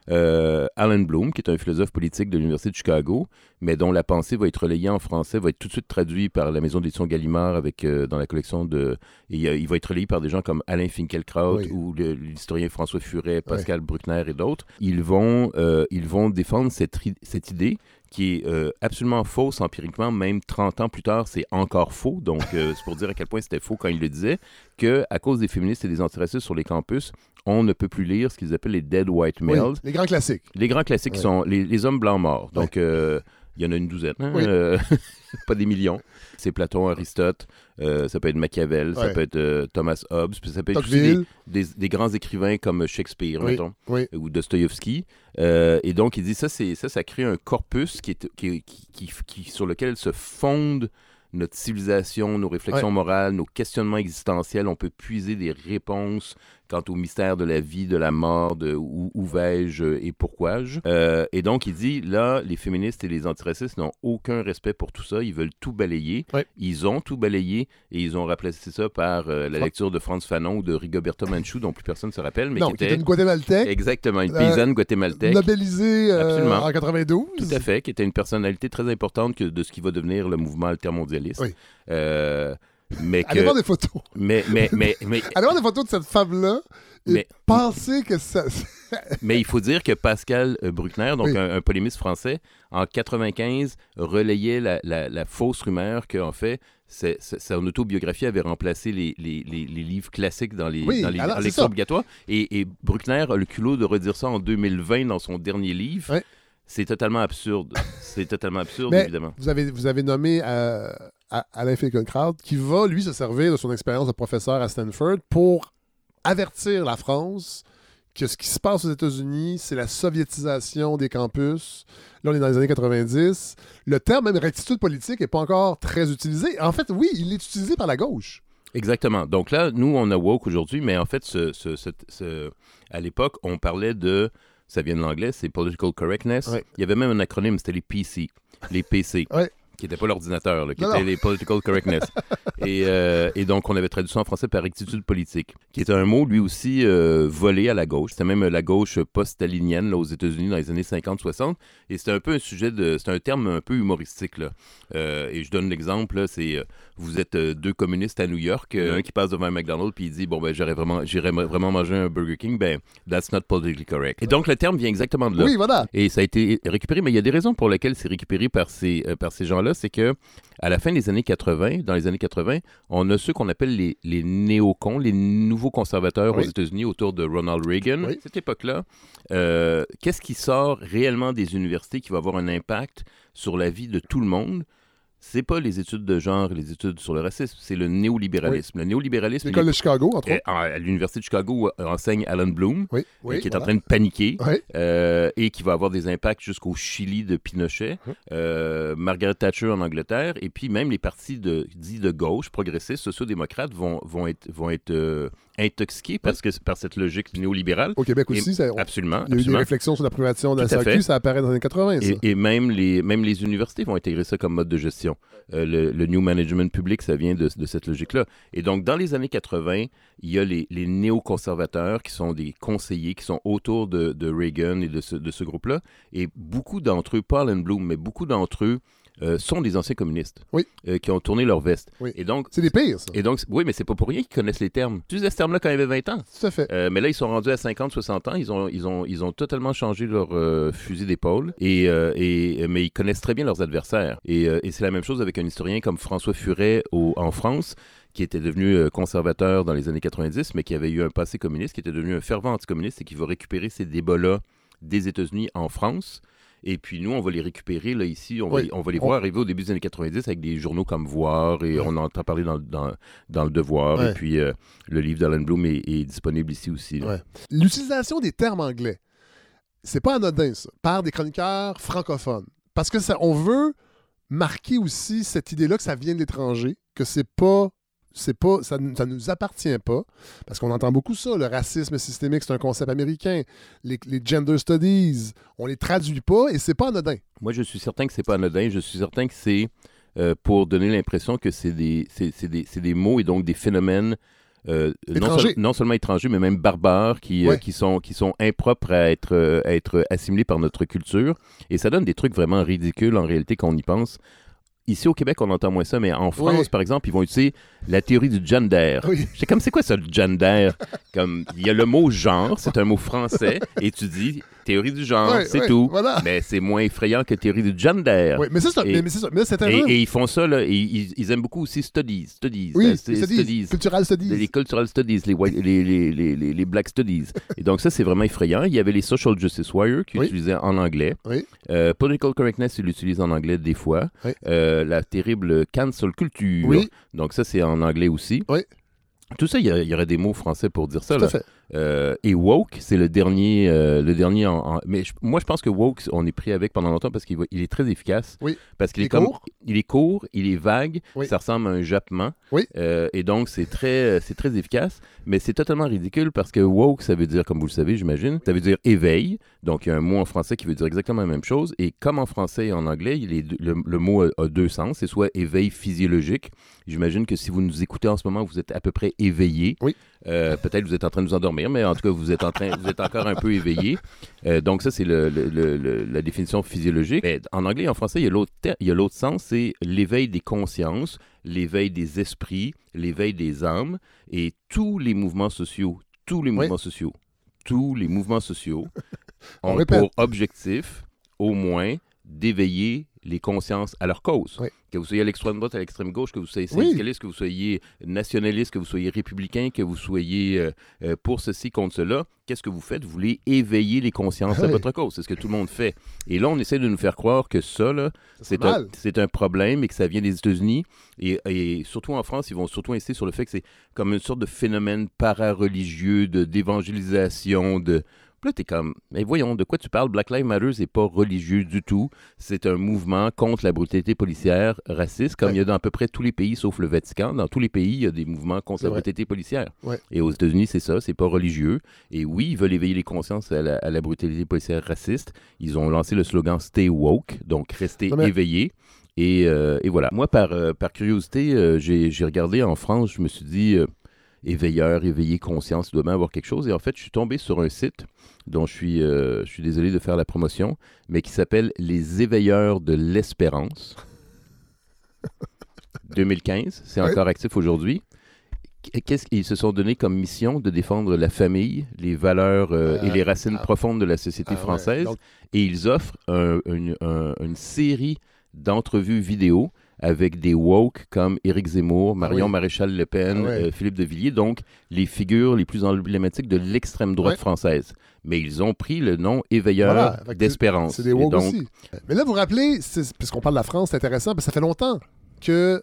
euh, Alan Bloom, qui est un philosophe politique de l'Université de Chicago, mais dont la pensée va être relayée en français, va être tout de suite traduite par la maison d'édition Gallimard avec, euh, dans la collection de... Et, euh, il va être relayé par des gens comme Alain Finkielkraut Oui. ou l'historien François Furet, Pascal Bruckner et d'autres. Ils vont, euh, ils vont défendre cette idée qui est euh, absolument fausse empiriquement, même 30 ans plus tard, c'est encore faux. Donc, euh, c'est pour dire à quel point c'était faux quand il le disait, que à cause des féministes et des antiracistes sur les campus, on ne peut plus lire ce qu'ils appellent les dead white Oui, males. les grands classiques. Les grands classiques Ouais. sont les, les hommes blancs morts. Donc, euh, il y en a une douzaine, hein, Oui. euh, pas des millions. C'est Platon, Aristote, euh, ça peut être Machiavel, ça peut être euh, Thomas Hobbes, ça peut être aussi des, Tocqueville, des, des grands écrivains comme Shakespeare, Oui. mettons, oui. ou Dostoïevski. Et donc, il dit ça, c'est ça, ça crée un corpus qui est, qui, qui- qui- qui- sur lequel se fonde notre civilisation, nos réflexions Ouais. morales, nos questionnements existentiels. On peut puiser des réponses quant au mystère de la vie, de la mort, de où, où vais-je et pourquoi-je. Euh, et donc, il dit, là, les féministes et les antiracistes n'ont aucun respect pour tout ça. Ils veulent tout balayer. Ils ont tout balayé et ils ont remplacé ça par euh, la lecture de Franz Fanon ou de Rigoberto Manchu, dont plus personne ne se rappelle, mais non, qui qui était... était une Guatémaltèque, Exactement, une Euh, paysanne guatémaltèque. nobelisée euh, Absolument. en 92. Tout à fait, qui était une personnalité très importante que de ce qui va devenir le mouvement altermondialiste. Oui. Mais Allez que, voir des photos. mais, mais, mais, mais, Allez voir des photos de cette femme-là et Mais- pensez que ça... mais il faut dire que Pascal euh, Bruckner, donc Oui. un, un polémiste français, en 95, relayait la, la- la fausse rumeur qu'en fait, c'est- c'est- son autobiographie avait remplacé les, les- les- les livres classiques dans les, Oui, dans les alors. Et, et Bruckner a le culot de redire ça en 2020 dans son dernier livre. C'est totalement absurde. C'est totalement absurde, Mais évidemment. vous avez, vous avez nommé euh, à Alain Finkielkraut, qui va, lui, se servir de son expérience de professeur à Stanford pour avertir la France que ce qui se passe aux États-Unis, c'est la soviétisation des campus. Là, on est dans les années 90. Le terme même rectitude politique n'est pas encore très utilisé. En fait, oui, il est utilisé par la gauche. Exactement. Donc là, nous, on a woke aujourd'hui, mais en fait, ce, ce- ce- ce- à l'époque, on parlait de, ça vient de l'anglais, c'est political correctness. Ouais. Il y avait même un acronyme, c'était les PC, les PC. Ouais. Qui n'étaient pas l'ordinateur, qui Non, étaient non. les political correctness. et, euh, et donc, on avait traduit ça en français par rectitude politique, qui était un mot, lui aussi, euh, volé à la gauche. C'était même la gauche post-stalinienne aux États-Unis dans les années 50-60. Et c'était un peu un sujet de. C'est un terme un peu humoristique. Là. Euh, et je donne l'exemple, c'est euh, vous êtes euh, deux communistes à New York, euh, un qui passe devant un McDonald's puis il dit bon ben j'irais vraiment vraiment manger un Burger King, ben that's not politically correct. Et donc le terme vient exactement de là. Oui, voilà. Et ça a été récupéré, mais il y a des raisons pour lesquelles c'est récupéré par ces, euh, par ces gens-là. C'est que à la fin des années 80, dans les années 80, on a ceux qu'on appelle les, les néocons, les nouveaux conservateurs Oui. aux États-Unis autour de Ronald Reagan. Oui. Cette époque-là, euh, qu'est-ce qui sort réellement des universités qui va avoir un impact sur la vie de tout le monde? C'est pas les études de genre, les études sur le racisme, c'est le néolibéralisme. Le néolibéralisme, il L'école de Chicago, entre autres. à l'Université de Chicago euh, enseigne Alan Bloom, Oui, euh, oui. qui est en train de paniquer euh, et qui va avoir des impacts jusqu'au Chili de Pinochet, euh, Margaret Thatcher en Angleterre, et puis même les partis de, dits de gauche, progressistes, sociaux-démocrates vont, vont être, vont être euh, intoxiqués parce que, par cette logique néolibérale. Au Québec Et- aussi, ça- on- Absolument. il y a eu des réflexions sur la privatisation de la SAQ, ça apparaît dans les années 80, ça. Et, et même, les, même les universités vont intégrer ça comme mode de gestion. Euh, le, le New Management Public, ça vient de, de cette logique-là. Et donc, dans les années 80, il y a les, les néoconservateurs qui sont des conseillers qui sont autour de, de Reagan et de ce, de ce groupe-là. Et beaucoup d'entre eux, pas Alan Bloom, mais beaucoup d'entre eux euh, sont des anciens communistes Oui. euh, qui ont tourné leur veste. Oui. Et donc, C'est des pires, ça. et donc, oui, mais c'est pas pour rien qu'ils connaissent les termes. Tu disais ce terme-là quand ils avaient 20 ans? Tout à fait. Euh, mais là, ils sont rendus à 50, 60 ans. Ils ont, ils ont, ils ont totalement changé leur fusil d'épaule. Et, et, mais ils connaissent très bien leurs adversaires. Et, et c'est la même chose avec un historien comme François Furet au- en France qui était devenu conservateur dans les années 90, mais qui avait eu un passé communiste, qui était devenu un fervent anticommuniste et qui va récupérer ces débats-là des États-Unis en France. Et puis nous, on va les récupérer là ici, on va, Oui. les- on va les On- voir arriver au début des années 90 avec des journaux comme Voir et on en entend parler dans, dans, dans le Devoir. Et puis euh, le livre d'Alan Bloom est, est disponible ici aussi. L'utilisation des termes anglais, c'est pas anodin, ça, par des chroniqueurs francophones. Parce que ça, on veut marquer aussi cette idée-là que ça vient de l'étranger, que c'est pas. C'est pas, ça, ne ça nous appartient pas, parce qu'on entend beaucoup ça, le racisme systémique, c'est un concept américain. Les, les gender studies, on les traduit pas et c'est pas anodin. Moi, je suis certain que c'est pas anodin. Je suis certain que c'est euh, pour donner l'impression que c'est des, c'est, c'est des, c'est des mots et donc des phénomènes euh, non, Étrangers. seul- non seulement étrangers, mais même barbares qui, euh, qui, sont, qui sont impropres à être, euh, à être assimilés par notre culture. Et ça donne des trucs vraiment ridicules en réalité quand on y pense. Ici au Québec, on entend moins ça, mais en France, Oui. par exemple, ils vont utiliser la théorie du gender. Oui. C'est comme, c'est quoi ça, le gender? Comme, il y a le mot genre, c'est un mot français, et tu dis théorie du genre, Ouais, c'est ouais, tout. voilà. Mais c'est moins effrayant que théorie du gender. Oui, mais c'est ça. Et- mais, ça. Mais Et, ils font ça, là, et ils, ils aiment beaucoup aussi studies, studies, oui, euh, studies, studies, cultural studies. les cultural studies, les, white- les, les- les black studies. Et donc ça, c'est vraiment effrayant. Il y avait les social justice warriors qui Oui. utilisaient en anglais. Oui. Euh, political correctness, ils l'utilisent en anglais des fois. Oui. Euh, la terrible cancel culture. Oui. Donc ça, c'est en anglais aussi. Oui. Tout ça, il y, aurait des mots français pour dire ça. Tout là. fait. Euh, et woke, c'est le dernier, euh, le dernier. En, en- mais je- moi, je pense que woke, on est pris avec pendant longtemps parce qu'il il est très efficace. Oui. Parce qu'il Il est, est comme, court. il est court, il est vague, Oui. ça ressemble à un jappement. Oui. Euh, et donc c'est très, c'est très efficace, mais c'est totalement ridicule parce que woke, ça veut dire, comme vous le savez, j'imagine, ça veut dire éveil. Donc il y a un mot en français qui veut dire exactement la même chose. Et comme en français et en anglais, il est, le, le mot a, a deux sens. C'est soit éveil physiologique. J'imagine que si vous nous écoutez en ce moment, vous êtes à peu près éveillé. Oui. Euh, Peut-être vous êtes en train de vous endormir, mais en tout cas, vous êtes, en train, vous êtes encore un peu éveillé. Euh, donc, ça, c'est le- la définition physiologique. Mais en anglais et en français, il y a l'autre sens, c'est l'éveil des consciences, l'éveil des esprits, l'éveil des âmes et tous les mouvements sociaux, tous les Oui. mouvements sociaux, tous les mouvements sociaux On ont pour objectif, au moins, d'éveiller les consciences à leur cause. Oui. Que vous soyez à l'extrême droite, à l'extrême gauche, que vous soyez Oui. syndicaliste, que vous soyez nationaliste, que vous soyez républicain, que vous soyez euh, euh, pour ceci, contre cela, qu'est-ce que vous faites? Vous voulez éveiller les consciences à votre cause. C'est ce que tout le monde fait. Et là, on essaie de nous faire croire que ça, c'est un, c'est un problème et que ça vient des États-Unis. Et, et surtout en France, ils vont surtout insister sur le fait que c'est comme une sorte de phénomène para-religieux, de, d'évangélisation, de... Puis Là, t'es comme, mais voyons, de quoi tu parles? Black Lives Matter, c'est pas religieux du tout. C'est un mouvement contre la brutalité policière raciste, comme Ouais. il y a dans à peu près tous les pays, sauf le Vatican. Dans tous les pays, il y a des mouvements contre la brutalité policière. Ouais. Et aux États-Unis, c'est ça, c'est pas religieux. Et oui, ils veulent éveiller les consciences à la, à la brutalité policière raciste. Ils ont lancé le slogan Stay woke, donc rester Non, mais- éveillé. Et, euh, et voilà. Moi, par, euh, par curiosité, euh, j'ai regardé en France, je me suis dit, éveilleur, éveillé, conscience, il doit bien avoir quelque chose. Et en fait, je suis tombé sur un site dont je suis, euh, je suis désolé de faire la promotion, mais qui s'appelle Les éveilleurs de l'espérance. 2015, c'est encore actif aujourd'hui. Qu'est-ce qu'ils se sont donné comme mission de défendre la famille, les valeurs euh, et Euh, les racines ah. profondes de la société Ah ouais, française? donc- Et ils offrent un- une, un- une série d'entrevues vidéo avec des woke comme Éric Zemmour, Marion Ah oui. Maréchal Le Pen, Ah euh, Philippe de Villiers, donc les figures les plus emblématiques de l'extrême droite française. Mais ils ont pris le nom éveilleur Voilà, d'espérance. C'est des woke donc, aussi. Mais là, vous vous rappelez, puisqu'on parle de la France, c'est intéressant, parce que ça fait longtemps que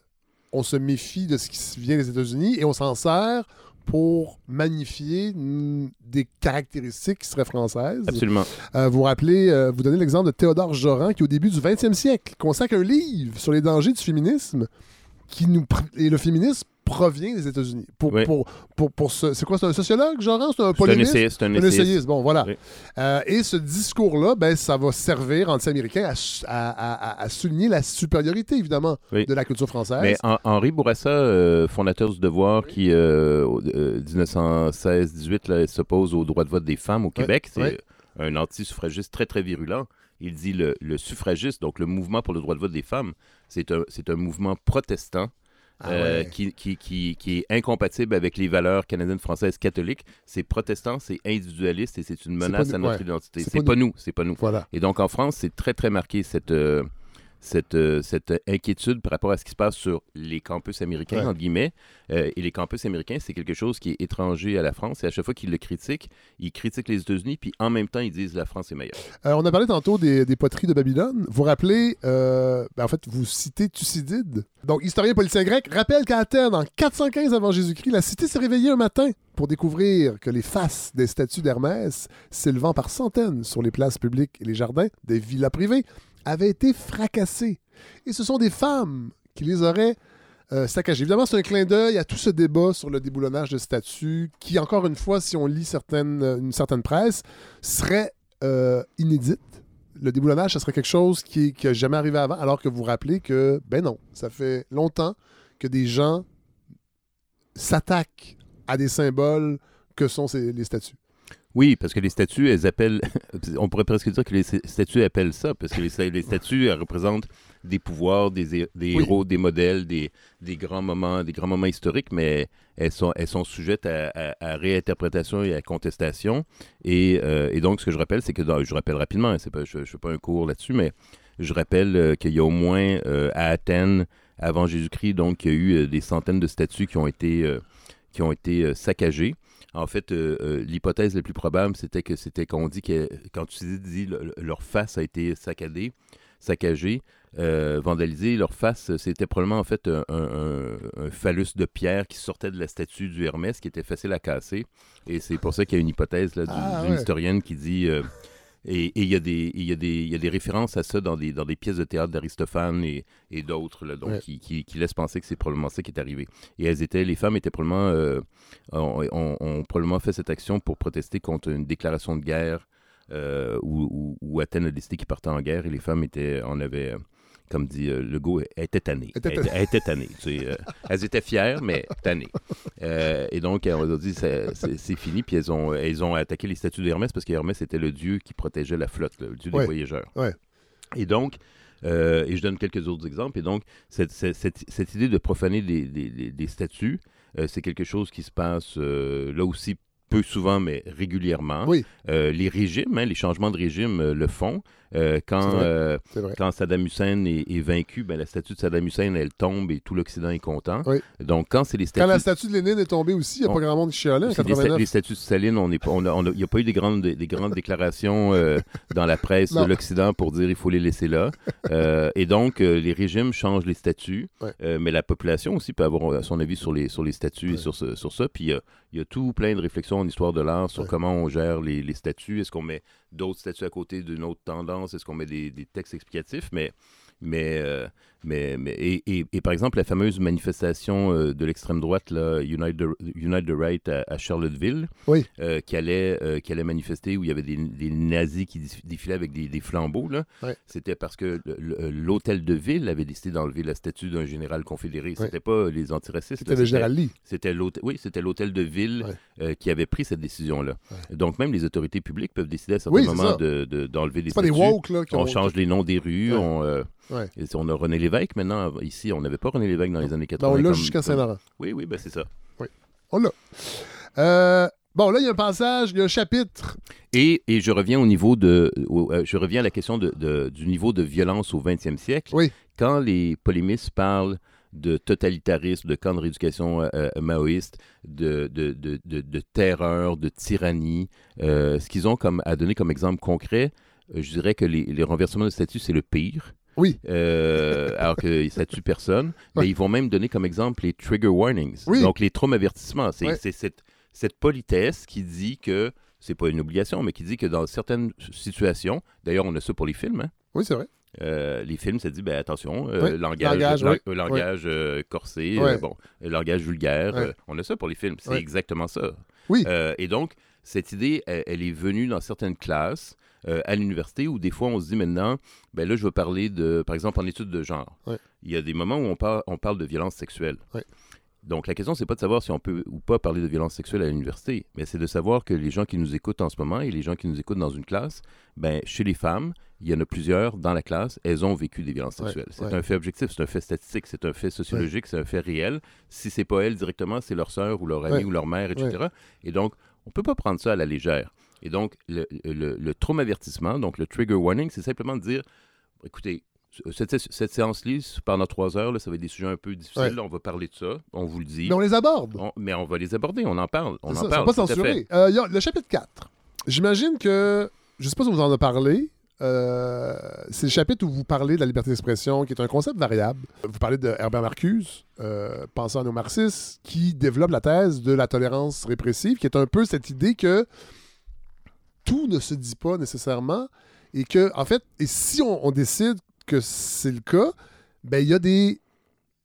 on se méfie de ce qui vient des États-Unis et on s'en sert pour magnifier mm, des caractéristiques qui seraient françaises. Absolument. Euh, vous vous rappelez, euh, vous donnez l'exemple de Théodore Joran, qui au début du 20e siècle consacre un livre sur les dangers du féminisme, qui nous et le féminisme provient des États-Unis. Pour, Oui. pour, pour, pour ce- c'est quoi, c'est un sociologue? C'est un C'est un polémiste? essayiste. C'est un Un essayiste. essayiste, bon, voilà. Oui. Euh, et ce discours-là, ben, ça va servir, anti-américain, à, à- à- à souligner la supériorité, évidemment, Oui. de la culture française. Mais Hen- Henri Bourassa, euh, fondateur du Devoir, qui, euh, au- euh, 1916-18, là, s'oppose au droit de vote des femmes au Québec, c'est un anti-suffragiste très, très virulent. Il dit le, le suffragiste, donc le mouvement pour le droit de vote des femmes, c'est un, c'est un mouvement protestant Ah euh, ouais. qui, qui, qui, qui est incompatible avec les valeurs canadiennes, françaises, catholiques. C'est protestant, c'est individualiste et c'est une menace à notre ouais. identité. C'est C'est pas pas nous, c'est pas nous. Voilà. Et donc, en France, c'est très, très marqué cette, euh, cette, euh, cette inquiétude par rapport à ce qui se passe sur les campus américains, Ouais. entre guillemets. Euh, et les campus américains, c'est quelque chose qui est étranger à la France. Et à chaque fois qu'ils le critiquent, ils critiquent les États-Unis, puis en même temps, ils disent la France est meilleure. Euh, on a parlé tantôt des, des poteries de Babylone. Vous rappelez, euh, ben, en fait, vous citez Thucydide. Donc, historien politicien grec rappelle qu'à Athènes, en 415 avant Jésus-Christ, la cité s'est réveillée un matin pour découvrir que les faces des statues d'Hermès, s'élevant par centaines sur les places publiques et les jardins des villas privées, avaient été fracassées. Et ce sont des femmes qui les auraient euh, saccagées. Évidemment, c'est un clin d'œil à tout ce débat sur le déboulonnage de statues qui, encore une fois, si on lit certaines, euh, une certaine presse, serait euh, inédite. Le déboulonnage, ça serait quelque chose qui n'a jamais arrivé avant, alors que vous rappelez que, ben non, ça fait longtemps que des gens s'attaquent à des symboles que sont les statues. Oui, parce que les statues, elles appellent. On pourrait presque dire que les statues appellent ça, parce que les, les statues, elles représentent des pouvoirs, des, hé- des Oui. héros, des modèles, des, des grands moments, des grands moments historiques, mais elles sont, elles sont sujettes à, à- à réinterprétation et à contestation. Et, euh, et donc, ce que je rappelle, c'est que dans- je rappelle rapidement, hein, pas, je ne fais pas un cours là-dessus, mais je rappelle euh, qu'il y a au moins euh, à Athènes, avant Jésus-Christ, donc il y a eu des centaines de statues qui ont été, qui ont été saccagées. En fait, euh, euh, l'hypothèse la plus probable, c'était que c'était qu'on dit que quand tu dis le- leur face a été saccadée, saccagée, euh, vandalisée, leur face, c'était probablement en fait un, un- un phallus de pierre qui sortait de la statue du Hermès, qui était facile à casser. Et c'est pour ça qu'il y a une hypothèse Ah, d'une ouais. historienne qui dit et il y, a des- y, y a références à ça dans des, dans des pièces de théâtre d'Aristophane et, et d'autres, là, donc Ouais. qui, qui, qui laissent penser que c'est probablement ça qui est arrivé. Et elles étaient, les femmes étaient probablement, euh, ont, ont- ont probablement fait cette action pour protester contre une déclaration de guerre euh, où, où- où Athènes a décidé qu'ils partaient en guerre et les femmes étaient, en avaient, comme dit euh, Legault. Étaient Elles étaient- elles étaient tannées. tu sais, euh, elles étaient fières, mais tannées. Euh, et donc, on a dit, c'est fini. Puis elles ont, elles ont attaqué les statues d'Hermès parce qu'Hermès était le dieu qui protégeait la flotte, le dieu Ouais. des voyageurs. Ouais. Et donc, euh, et je donne quelques autres exemples. Et donc, cette, cette- cette- cette idée de profaner des, des- des- des statues, c'est quelque chose qui se passe là aussi peu souvent, mais régulièrement. Oui. Euh, les régimes, hein, les changements de régime euh, le font. Euh, quand, vrai. euh, quand Saddam Hussein est, est vaincu, ben, la statue de Saddam Hussein, elle tombe et tout l'Occident est content. Oui. Donc, quand c'est les Quand statues... la statue de Lénine est tombée aussi, il n'y a On- pas grand monde qui chialait en 89. les statuts de Staline, on n'est pas, on a- on a- il n'y a pas eu des grandes, des, grandes déclarations euh, dans la presse Non. de l'Occident pour dire il faut les laisser là. Et donc, les régimes changent les statuts, Ouais. mais la population aussi peut avoir son avis sur les, sur les statuts et sur, ce- sur ça. Puis, il y a tout plein de réflexions en histoire de l'art sur Ouais. comment on gère les, les statuts. Est-ce qu'on met d'autres statuts à côté d'une autre tendance? Est-ce qu'on met des, textes explicatifs? Mais mais, euh, mais, mais et, et- et par exemple, la fameuse manifestation euh, de l'extrême droite, là, Unite, the, Unite the Right à, à Charlottesville, Oui. euh, qui, allait, euh, qui allait manifester où il y avait des, des nazis qui défilaient avec des, des flambeaux. là. C'était parce que l'hôtel de ville avait décidé d'enlever la statue d'un général confédéré. C'était pas les antiracistes. C'était le général Lee. c'était oui, c'était l'hôtel de ville qui avait pris cette décision-là. Donc même les autorités publiques peuvent décider à certains Oui, moments ça. de- de- d'enlever des C'est pas des statues. woke là. On change les noms des rues. On, on a René Lévesque maintenant. Ici, on n'avait pas René Lévesque dans les années 80. Ben, on l'a jusqu'à Saint-Laurent. Oui, oui, ben c'est ça. On l'a. Euh, bon, là, il y a un passage, il y a un chapitre. Et, et je reviens au niveau de, au- euh, je reviens à la question de, de- du niveau de violence au 20e siècle. Oui. Quand les polémistes parlent de totalitarisme, de camp de rééducation euh, euh, maoïste, de, de, de, de- de terreur, de tyrannie, euh, ce qu'ils ont comme, à donner comme exemple concret, euh, je dirais que les, les renversements de statut, c'est le pire. Oui. Euh, alors que ça tue personne. Ouais. Mais ils vont même donner comme exemple les trigger warnings. Oui. Donc les traumavertissements. C'est Ouais. c'est cette, cette politesse qui dit que, c'est pas une obligation, mais qui dit que dans certaines situations, d'ailleurs on a ça pour les films, hein, Oui, c'est vrai. euh, les films, ça dit, ben, attention, euh, langage, langage, lang- langage euh, corsé, bon, langage vulgaire, on a ça pour les films, c'est exactement ça. Oui. Et donc, cette idée, elle, elle est venue dans certaines classes euh, à l'université où des fois on se dit maintenant, ben là, je veux parler de, par exemple, en études de genre. Ouais. Il y a des moments où on, par- on parle de violence sexuelle. Ouais. Donc, la question, c'est pas de savoir si on peut ou pas parler de violence sexuelle à l'université, mais c'est de savoir que les gens qui nous écoutent en ce moment et les gens qui nous écoutent dans une classe, ben, chez les femmes, il y en a plusieurs dans la classe, elles ont vécu des violences Ouais, sexuelles. C'est ouais. un fait objectif, c'est un fait statistique, c'est un fait sociologique, c'est un fait réel. Si c'est pas elles directement, c'est leur sœur ou leur ami Ouais. ou leur mère, etc. Et donc, on peut pas prendre ça à la légère. Et donc, le, le, le traumavertissement, donc le trigger warning, c'est simplement de dire, écoutez, cette, cette séance-là, pendant trois heures, là, ça va être des sujets un peu difficiles. Ouais. là, on va parler de ça, on vous le dit. Mais on les aborde. On- mais on va les aborder, on en parle. On en ça, parle. pas censurés. Euh, a le chapitre 4. J'imagine que, je sais pas si vous en avez parlé, euh, c'est le chapitre où vous parlez de la liberté d'expression, qui est un concept variable. Vous parlez de Herbert Marcuse, euh, penseur néo-marxiste, qui développe la thèse de la tolérance répressive, qui est un peu cette idée que tout ne se dit pas nécessairement, et que, en fait, et si on, on décide que c'est le cas, ben il y a des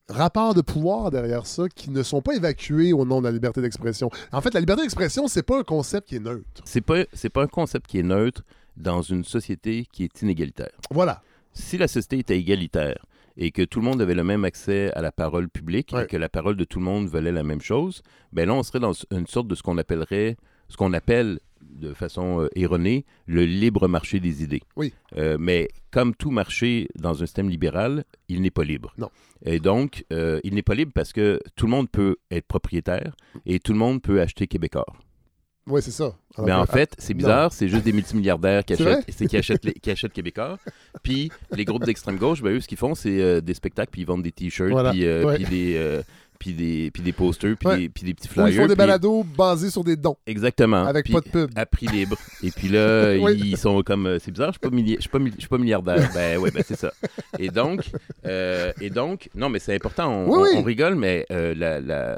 rapports de pouvoir derrière ça qui ne sont pas évacués au nom de la liberté d'expression. En fait, la liberté d'expression, c'est pas un concept qui est neutre. C'est pas, c'est pas un concept qui est neutre dans une société qui est inégalitaire. Voilà. Si la société était égalitaire et que tout le monde avait le même accès à la parole publique Ouais. et que la parole de tout le monde valait la même chose, ben là, on serait dans une sorte de ce qu'on appellerait, ce qu'on appelle de façon euh, erronée, le libre marché des idées. Oui. Euh, mais comme tout marché dans un système libéral, il n'est pas libre. Non. Et donc, euh, il n'est pas libre parce que tout le monde peut être propriétaire et tout le monde peut acheter québécois. Oui, c'est ça. Alors Mais en que- fait, c'est bizarre, c'est juste des multimilliardaires qui achètent, c'est qui achètent, les, qui achètent Québécois. Puis les groupes d'extrême gauche, ben, eux, ce qu'ils font, c'est euh, des spectacles, puis ils vendent des t-shirts, Voilà. puis, euh, Ouais. puis des, euh, puis des, puis des posters, puis, Ouais. des, puis des petits Ou flyers. ils font des balados basés sur des dons, Exactement. avec pas de pub. à prix libre. Et puis là, Oui. ils sont comme. euh, C'est bizarre, je suis pas, milli- je suis pas, milli- je suis pas milliardaire. ben ouais, ben c'est ça. Et donc, euh, et donc, non, mais c'est important. On, Oui, on- oui. on rigole, mais euh, la, la-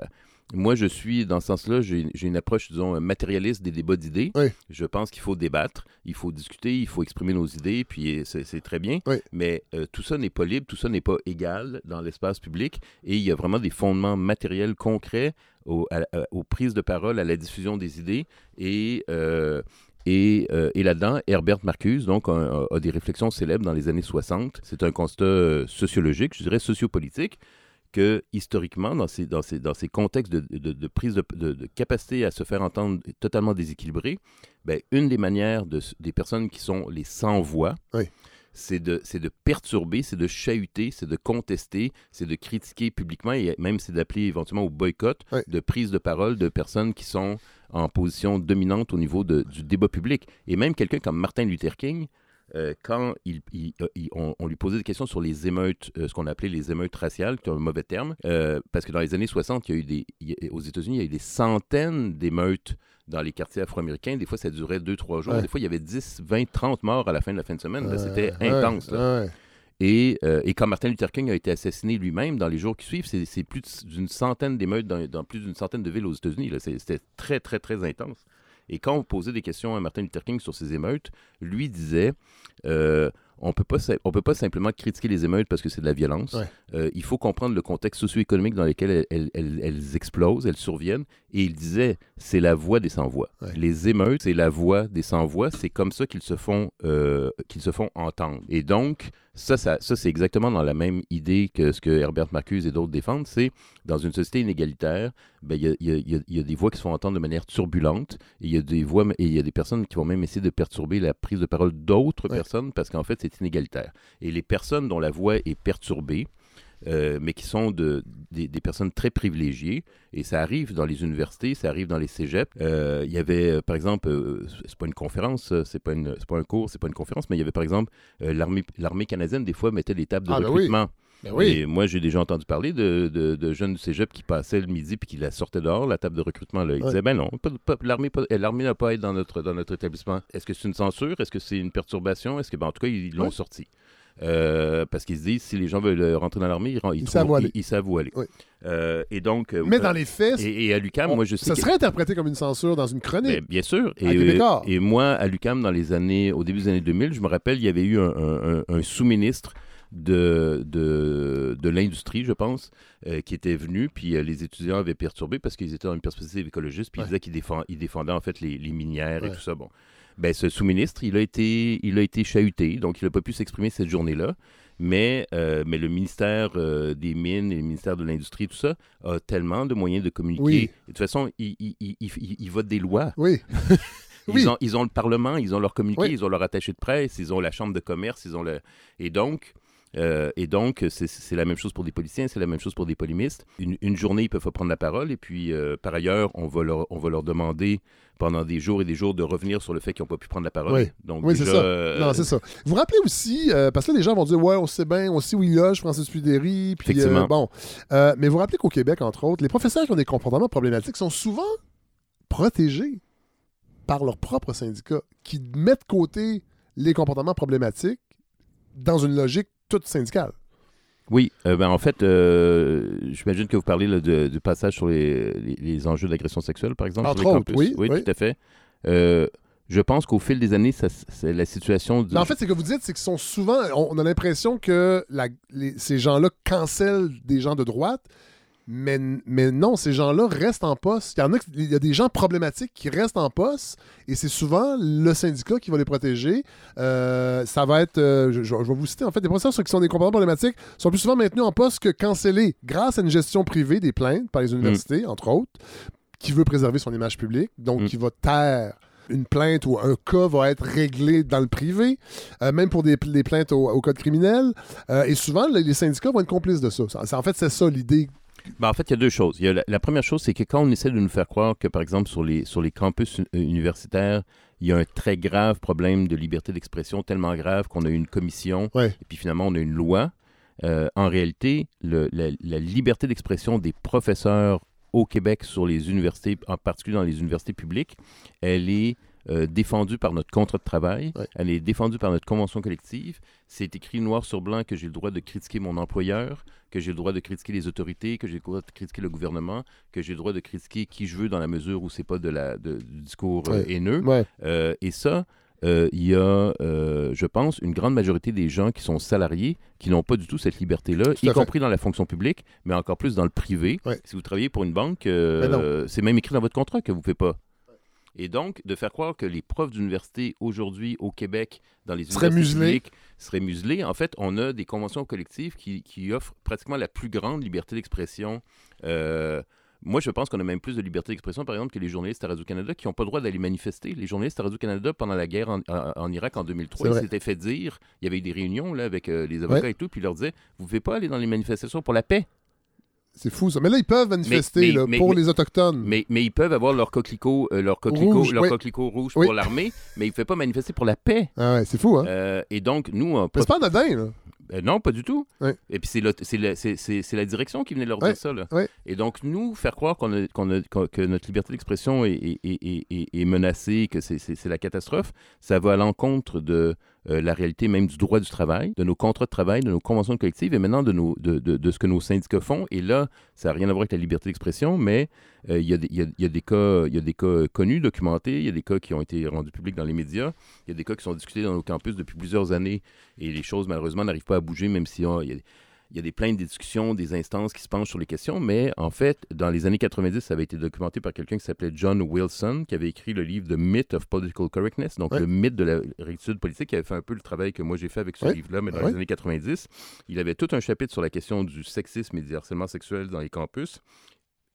moi, je suis, dans ce sens-là, j'ai une approche, disons, matérialiste des débats d'idées. Oui. Je pense qu'il faut débattre, il faut discuter, il faut exprimer nos idées, puis c'est c'est très bien. Oui. Mais euh, tout ça n'est pas libre, tout ça n'est pas égal dans l'espace public. Et il y a vraiment des fondements matériels concrets à- à- aux prises de parole, à la diffusion des idées. Et, euh, et, euh, et là-dedans, Herbert Marcuse donc, a, a des réflexions célèbres dans les années 60. C'est un constat euh, sociologique, je dirais sociopolitique, que historiquement, dans ces, dans ces, dans ces contextes de, de- de prise de, de- capacité à se faire entendre totalement déséquilibrés, ben, une des manières de, des personnes qui sont les sans-voix, Oui. c'est de, c'est de perturber, c'est de chahuter, c'est de contester, c'est de critiquer publiquement et même c'est d'appeler éventuellement au boycott Oui. de prise de parole de personnes qui sont en position dominante au niveau du débat public. Et même quelqu'un comme Martin Luther King, euh, quand il, il- euh, il- on, on lui posait des questions sur les émeutes, euh, ce qu'on appelait les émeutes raciales, qui est un mauvais terme, euh, parce que dans les années 60, il y a eu des, il y a- aux États-Unis, il y a eu des centaines d'émeutes dans les quartiers afro-américains. Des fois, ça durait deux, trois jours. Ouais. Des fois, il y avait 10, 20, 30 morts à la fin de la fin de semaine. C'était intense. ouais. Et, et quand Martin Luther King a été assassiné lui-même, dans les jours qui suivent, c'est plus d'une centaine d'émeutes dans, dans plus d'une centaine de villes aux États-Unis. C'était très, très, très intense. Et quand on posait des questions à Martin Luther King sur ces émeutes, lui disait euh, on peut pas on peut pas simplement critiquer les émeutes parce que c'est de la violence. Ouais. Euh, il faut comprendre le contexte socio-économique dans lequel elles, elles- elles- elles explosent, elles surviennent. Et il disait c'est la voix des sans-voix. Ouais. Les émeutes, c'est la voix des sans-voix. C'est comme ça qu'ils se font euh, qu'ils se font entendre. Et donc ça, ça, ça c'est exactement dans la même idée que ce que Herbert Marcuse et d'autres défendent. C'est dans une société inégalitaire, ben, il y, y a- y y des voix qui se font entendre de manière turbulente. Et il y a des voix et il y a des personnes qui vont même essayer de perturber la prise de parole d'autres Ouais. personnes parce qu'en fait, c'est inégalitaire. Et les personnes dont la voix est perturbée, euh, mais qui sont de, des, des personnes très privilégiées. Et ça arrive dans les universités, ça arrive dans les cégeps. Euh, il y avait, euh, par exemple, euh, c'est pas une conférence, c'est pas, une- pas un cours, c'est pas une conférence, mais il y avait, par exemple, l'armée, canadienne, des fois, mettait des tables de Ah, ben oui. recrutement. Ben oui. Et moi, j'ai déjà entendu parler de, de- de jeunes du cégep qui passaient le midi puis qui la sortaient dehors, la table de recrutement. Là. Ils Ouais. disaient, ben non, l'armée n'a pas à être dans notre, dans notre établissement. Est-ce que c'est une censure? Est-ce que c'est une perturbation? Est-ce que, ben, en tout cas, ils l'ont Ouais. sorti. Euh, parce qu'ils se disent, si les gens veulent euh, rentrer dans l'armée, ils, ils, Ils savent où aller. ils- ils savent où aller. Oui. Euh, et donc... Mais dans les faits, et, et à l'UQAM, on- moi, je sais ça serait interprété comme une censure dans une chronique. ben, bien sûr. Et, moi, à l'UCAM, dans les années, au début des années 2000, je me rappelle, il y avait eu un, un- un- un sous-ministre de, de, de l'industrie, je pense, euh, qui était venu, puis euh, les étudiants avaient perturbé parce qu'ils étaient dans une perspective écologiste, puis Ouais. ils disaient qu'ils défend- ils défendaient en fait les, les minières et tout ça. Bon. Ben, ce sous-ministre, il a été, il a été chahuté, donc il n'a pas pu s'exprimer cette journée-là. Mais, euh, mais le ministère euh, des Mines et le ministère de l'Industrie, tout ça, a tellement de moyens de communiquer. Oui. De toute façon, ils ils- ils votent des lois. Oui. Ils, Oui. ont, ils ont le Parlement, ils ont leur communiqué, Oui. ils ont leur attaché de presse, ils ont la Chambre de commerce, ils ont le... Et donc, euh, et donc c'est- la même chose pour des policiers, c'est la même chose pour des polémistes. Une, une journée, ils peuvent pas prendre la parole, et puis, euh, par ailleurs, on va, leur, on va leur demander pendant des jours et des jours de revenir sur le fait qu'ils n'ont pas pu prendre la parole. Oui. Donc, Oui, c'est déjà, ça. euh, Non, c'est ça. Vous vous rappelez aussi, parce que là, les gens vont dire, ouais, on sait bien, on sait où il loge, Francis Pudéry, puis bon. Mais vous vous rappelez qu'au Québec, entre autres, les professeurs qui ont des comportements problématiques sont souvent protégés par leur propre syndicat, qui mettent de côté les comportements problématiques dans une logique toute syndicale. Oui, euh, ben, en fait, euh, j'imagine que vous parlez là, de- du passage sur les, les- les enjeux d'agression sexuelle, par exemple, Entre sur les autres, oui, oui. tout à fait. Euh, je pense qu'au fil des années, ça- c'est la situation... du- en fait, c'est que vous dites, c'est qu'ils sont souvent. On, on a l'impression que la- les- ces gens-là cancellent des gens de droite, mais, mais non, ces gens-là restent en poste. Il y, en a, il y a des gens problématiques qui restent en poste, et c'est souvent le syndicat qui va les protéger. Euh, ça va être. euh, je, je vais vous citer, en fait, des professeurs ceux qui sont des comportements problématiques sont plus souvent maintenus en poste que cancellés grâce à une gestion privée des plaintes par les universités, entre autres, qui veut préserver son image publique, donc Mm. qui va taire une plainte ou un cas va être réglé dans le privé, euh, même pour des, des plaintes au, au code criminel. Euh, et souvent, les, syndicats vont être complices de ça- en fait, c'est ça l'idée. Ben, en fait, il y a deux choses. Il y a la, la première chose, c'est que quand on essaie de nous faire croire que, par exemple, sur les, sur les campus u- universitaires, il y a un très grave problème de liberté d'expression, tellement grave qu'on a une commission, Ouais. et puis finalement, on a une loi. Euh, en réalité, le- la, la liberté d'expression des professeurs au Québec sur les universités, en particulier dans les universités publiques, elle est euh, défendue par notre contrat de travail, Ouais. elle est défendue par notre convention collective. C'est écrit noir sur blanc que j'ai le droit de critiquer mon employeur, que j'ai le droit de critiquer les autorités, que j'ai le droit de critiquer le gouvernement, que j'ai le droit de critiquer qui je veux dans la mesure où c'est pas de la, de- du discours euh, Ouais. haineux. Ouais. Euh, et ça, euh, il y a, euh, je pense, une grande majorité des gens qui sont salariés qui n'ont pas du tout cette liberté-là, y fait. compris dans la fonction publique, mais encore plus dans le privé. Ouais. Si vous travaillez pour une banque, euh, Ben c'est même écrit dans votre contrat que vous ne faites pas. Et donc, de faire croire que les profs d'université aujourd'hui au Québec, dans les universités publiques, seraient muselés, en fait, on a des conventions collectives qui, qui offrent pratiquement la plus grande liberté d'expression. Euh, moi, je pense qu'on a même plus de liberté d'expression, par exemple, que les journalistes à Radio-Canada qui n'ont pas le droit d'aller manifester. Les journalistes à Radio-Canada, pendant la guerre en, en- en Irak en 2003, C'est ils s'étaient fait dire, il y avait eu des réunions là, avec euh, les avocats Ouais. et tout, puis ils leur disaient, vous ne pouvez pas aller dans les manifestations pour la paix. C'est fou ça. Mais là, ils peuvent manifester mais- là, mais- pour les Autochtones. Mais, mais ils peuvent avoir leur coquelicot, euh, leur coquelicot, Rouge, leur oui. coquelicot rouge Oui. pour l'armée, mais ils ne font pas manifester pour la paix. Ah ouais, c'est fou, hein? Euh, et donc, nous, on Mais c'est pas anodin, là. Euh, non, pas du tout. Et puis c'est le- c'est le- c'est- c'est- c'est la direction qui venait leur dire ça. Là. Et donc, nous, faire croire qu'on a- qu'on a- qu'on- que notre liberté d'expression est, est- est- est- est- est menacée, que c'est la catastrophe, ça va à l'encontre de euh, la réalité même du droit du travail, de nos contrats de travail, de nos conventions collectives et maintenant de, de, de- de ce que nos syndicats font. Et là, ça n'a rien à voir avec la liberté d'expression, mais euh, il y, a des- y a- y a cas, y a des cas connus, documentés, il y a des cas qui ont été rendus publics dans les médias, il y a des cas qui sont discutés dans nos campus depuis plusieurs années. Et les choses, malheureusement, n'arrivent pas à bouger, même si oh, y a- il y a des plaintes, des discussions, des instances qui se penchent sur les questions, mais en fait, dans les années 90, ça avait été documenté par quelqu'un qui s'appelait John Wilson, qui avait écrit le livre The Myth of Political Correctness, donc Ouais. le mythe de la rectitude politique, qui avait fait un peu le travail que moi j'ai fait avec ce Ouais. livre-là, mais dans Ouais. les années 90. Il avait tout un chapitre sur la question du sexisme et du harcèlement sexuel dans les campus.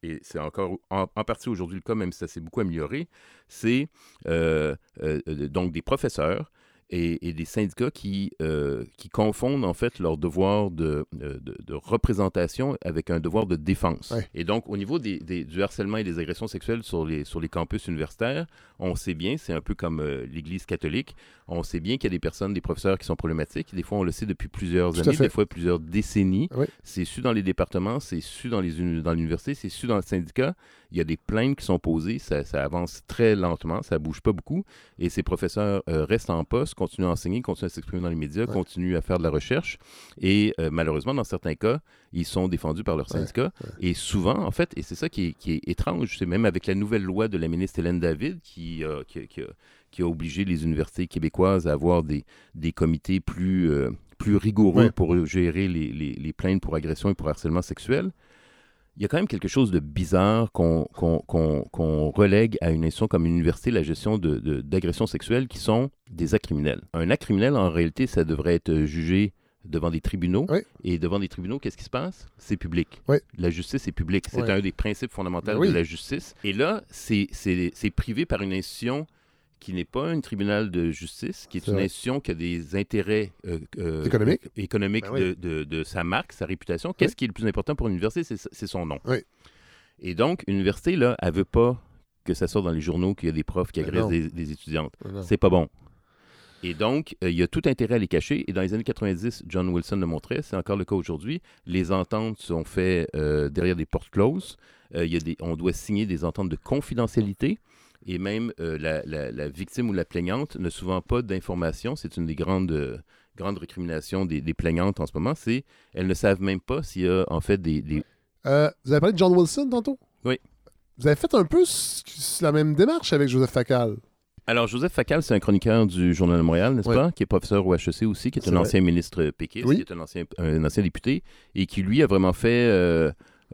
Et c'est encore en, en partie aujourd'hui le cas, même si ça s'est beaucoup amélioré. C'est euh, euh, euh, donc des professeurs et, et des syndicats qui, euh, qui confondent en fait leur devoir de, euh, de, de représentation avec un devoir de défense. Ouais. Et donc, au niveau des, des- du harcèlement et des agressions sexuelles sur les, sur les campus universitaires, on sait bien, c'est un peu comme euh, l'Église catholique, on sait bien qu'il y a des personnes, des professeurs qui sont problématiques. Des fois, on le sait depuis plusieurs Tout années, des fois plusieurs décennies. C'est su dans les départements, c'est su dans l'université, c'est su dans le syndicat. Il y a des plaintes qui sont posées, ça, ça avance très lentement, ça bouge pas beaucoup. Et ces professeurs euh, restent en poste, continuent à enseigner, continuent à s'exprimer dans les médias, Ouais. continuent à faire de la recherche. Et euh, malheureusement, dans certains cas, ils sont défendus par leur Ouais, syndicat. Et souvent, en fait, et c'est ça qui est, qui est étrange, c'est même avec la nouvelle loi de la ministre Hélène David qui, euh, qui, qui a, qui a obligé les universités québécoises à avoir des, des comités plus, plus rigoureux pour gérer les, les- les plaintes pour agression et pour harcèlement sexuel. Il y a quand même quelque chose de bizarre qu'on relègue à une institution comme une université la gestion d'agressions de, sexuelles qui sont des actes criminels. Un acte criminel, en réalité, ça devrait être jugé devant des tribunaux. Oui. Et devant des tribunaux, qu'est-ce qui se passe? C'est public. Oui. La justice est publique. C'est Oui. un des principes fondamentaux Ben de la justice. Et là, c'est privé par une institution qui n'est pas un tribunal de justice, qui est, une institution qui a des intérêts euh, euh, Économiques. économiques Ben oui. de, de- de sa marque, sa réputation. Qu'est-ce qui est le plus important pour une université? C'est son nom. Oui. Et donc, une université, là, elle veut pas que ça sorte dans les journaux qu'il y a des profs qui Ben agressent des, des étudiantes. Non. C'est pas bon. Et donc, euh, il y a tout intérêt à les cacher. Et dans les années 90, John Wilson le montrait, c'est encore le cas aujourd'hui. Les ententes sont faites derrière des portes closes. Il y a des, on doit signer des ententes de confidentialité. Et même euh, la, la- la victime ou la plaignante n'a souvent pas d'informations. C'est une des grandes, euh, grandes récriminations des, des plaignantes en ce moment. C'est elles ne savent même pas s'il y a en fait des, des- Euh, vous avez parlé de John Wilson tantôt? Oui. Vous avez fait un peu la même démarche avec Joseph Facal. Alors, Joseph Facal, c'est un chroniqueur du Journal de Montréal, n'est-ce Oui. pas? Qui est professeur au HEC aussi, qui est un vrai. ancien ministre péquiste, Oui. qui est un ancien, un ancien député, et qui, lui, a vraiment fait...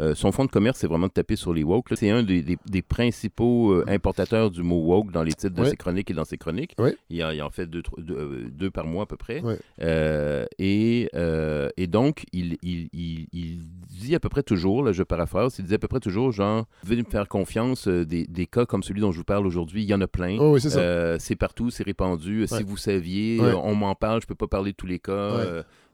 euh, son fond de commerce, c'est vraiment de taper sur les woke. C'est un des, des- des principaux euh, importateurs du mot woke dans les titres de Oui. ses chroniques et dans ses chroniques. Oui. Il, en, il en fait deux, trois- deux, euh, deux par mois à peu près. Oui. Euh, et, et donc, il, il- il- il dit à peu près toujours, là, je paraphrase, il dit à peu près toujours, genre, vous venez me faire confiance, des, des cas comme celui dont je vous parle aujourd'hui, il y en a plein. Oh, c'est partout, c'est répandu. Si vous saviez, on m'en parle, je peux pas parler de tous les cas.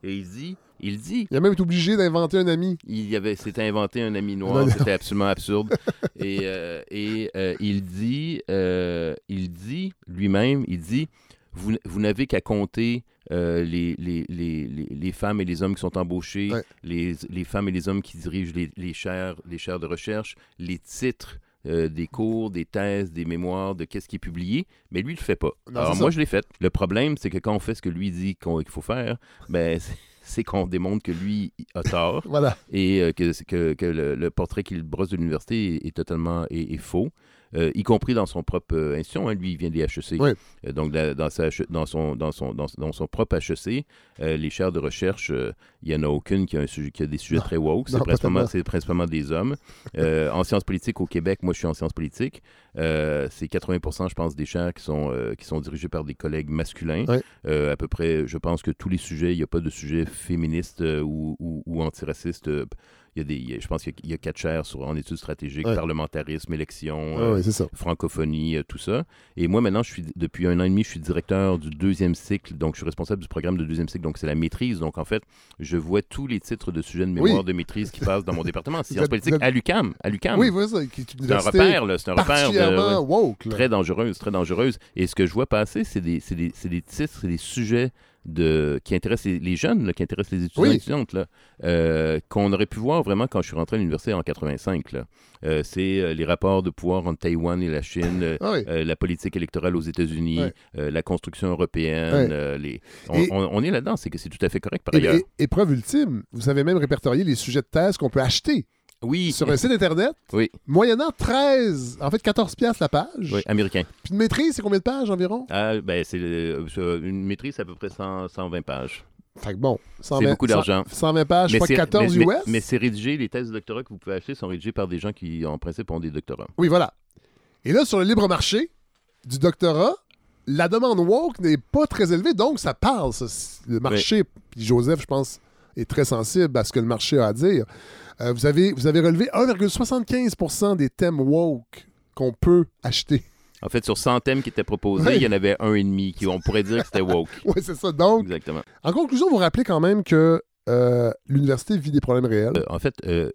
Et il dit, il dit, Il a même été obligé d'inventer un ami. il y avait, s'était inventé un ami noir, c'était absolument absurde. et euh, et euh, il dit, euh, il dit lui-même, il dit, vous, vous n'avez qu'à compter euh, les, les, les, les, femmes et les hommes qui sont embauchés, Ouais. les, les femmes et les hommes qui dirigent les, les chaires, les chaires de recherche, les titres. euh, des cours, des thèses, des mémoires, de qu'est-ce qui est publié, mais lui, il le fait pas. Non, Alors moi, ça. je l'ai fait. Le problème, c'est que quand on fait ce que lui dit qu'il faut faire, ben, c'est- qu'on démontre que lui a tort Voilà. et euh, que, que, que le, le portrait qu'il brosse de l'université est, est totalement est, est faux, euh, y compris dans son propre euh, institution. hein. lui, il vient des HEC. Oui. Euh, donc, dans, dans sa H- dans, son, dans, son, dans, dans son propre HEC, euh, les chaires de recherche, euh, il n'y en a aucune qui a, un sujet, qui a des sujets Non. très woke. C'est principalement, principalement des hommes. Euh, en sciences politiques au Québec, moi, je suis en sciences politiques. Euh, c'est 80% je pense, des chaires qui sont, euh, qui sont dirigées par des collègues masculins. Euh, à peu près, je pense que tous les sujets, il n'y a pas de sujet féministe euh, ou, ou, ou antiracistes. Il y a des, il y a- je pense qu'il y a- quatre chaires sur, en études stratégiques, Ouais. parlementarisme, élection, Ah euh, ouais, c'est ça. francophonie, euh, tout ça. Et moi, maintenant, je suis, depuis un an et demi, je suis directeur du deuxième cycle, donc je suis responsable du programme de deuxième cycle, donc c'est la maîtrise. Donc, en fait, je vois tous les titres de sujets de mémoire Oui. de maîtrise qui passent dans mon département. Sciences politiques à l'UCAM. À l'UCAM. Oui, voilà C'est un repère, là. C'est un repère de, woke. là. très dangereuse, très dangereuse. Et ce que je vois passer, c'est des, c'est des, c'est des titres, c'est des sujets de, qui intéressent les, les jeunes, là, qui intéressent les étudiants Oui. et étudiantes, là, euh, qu'on aurait pu voir vraiment quand je suis rentré à l'université en 85. là. Euh, c'est euh, les rapports de pouvoir entre Taïwan et la Chine, Ah oui. euh, la politique électorale aux États-Unis, la construction européenne. Les... on, Et- on- on est là-dedans, c'est que c'est tout à fait correct par Et, ailleurs. et- épreuve ultime, vous avez même répertorié les sujets de thèse qu'on peut acheter Oui, sur un site Internet, Oui. moyennant 13, en fait 14 piastres la page. oui, américain. Puis une maîtrise, c'est combien de pages environ? Ah, ben, c'est euh, euh, une maîtrise, c'est à peu près 100 120 pages. Fait que bon, 120, beaucoup d'argent. 120 pages, fois c'est- 14 mais- US. mais- mais c'est rédigé, les thèses de doctorat que vous pouvez acheter sont rédigées par des gens qui, en principe, ont des doctorats. Oui, voilà. Et là, sur le libre marché du doctorat, la demande woke n'est pas très élevée, donc ça parle. ça. Le marché, puis Joseph, je pense, est très sensible à ce que le marché a à dire. Euh, vous, avez, vous avez relevé 1,75% des thèmes woke qu'on peut acheter. En fait, sur 100 thèmes qui étaient proposés, il y en avait un et demi qui, on pourrait dire que c'était woke. Oui, c'est ça. Donc, Exactement. en conclusion, vous rappelez quand même que euh, l'université vit des problèmes réels. Euh, en fait, euh,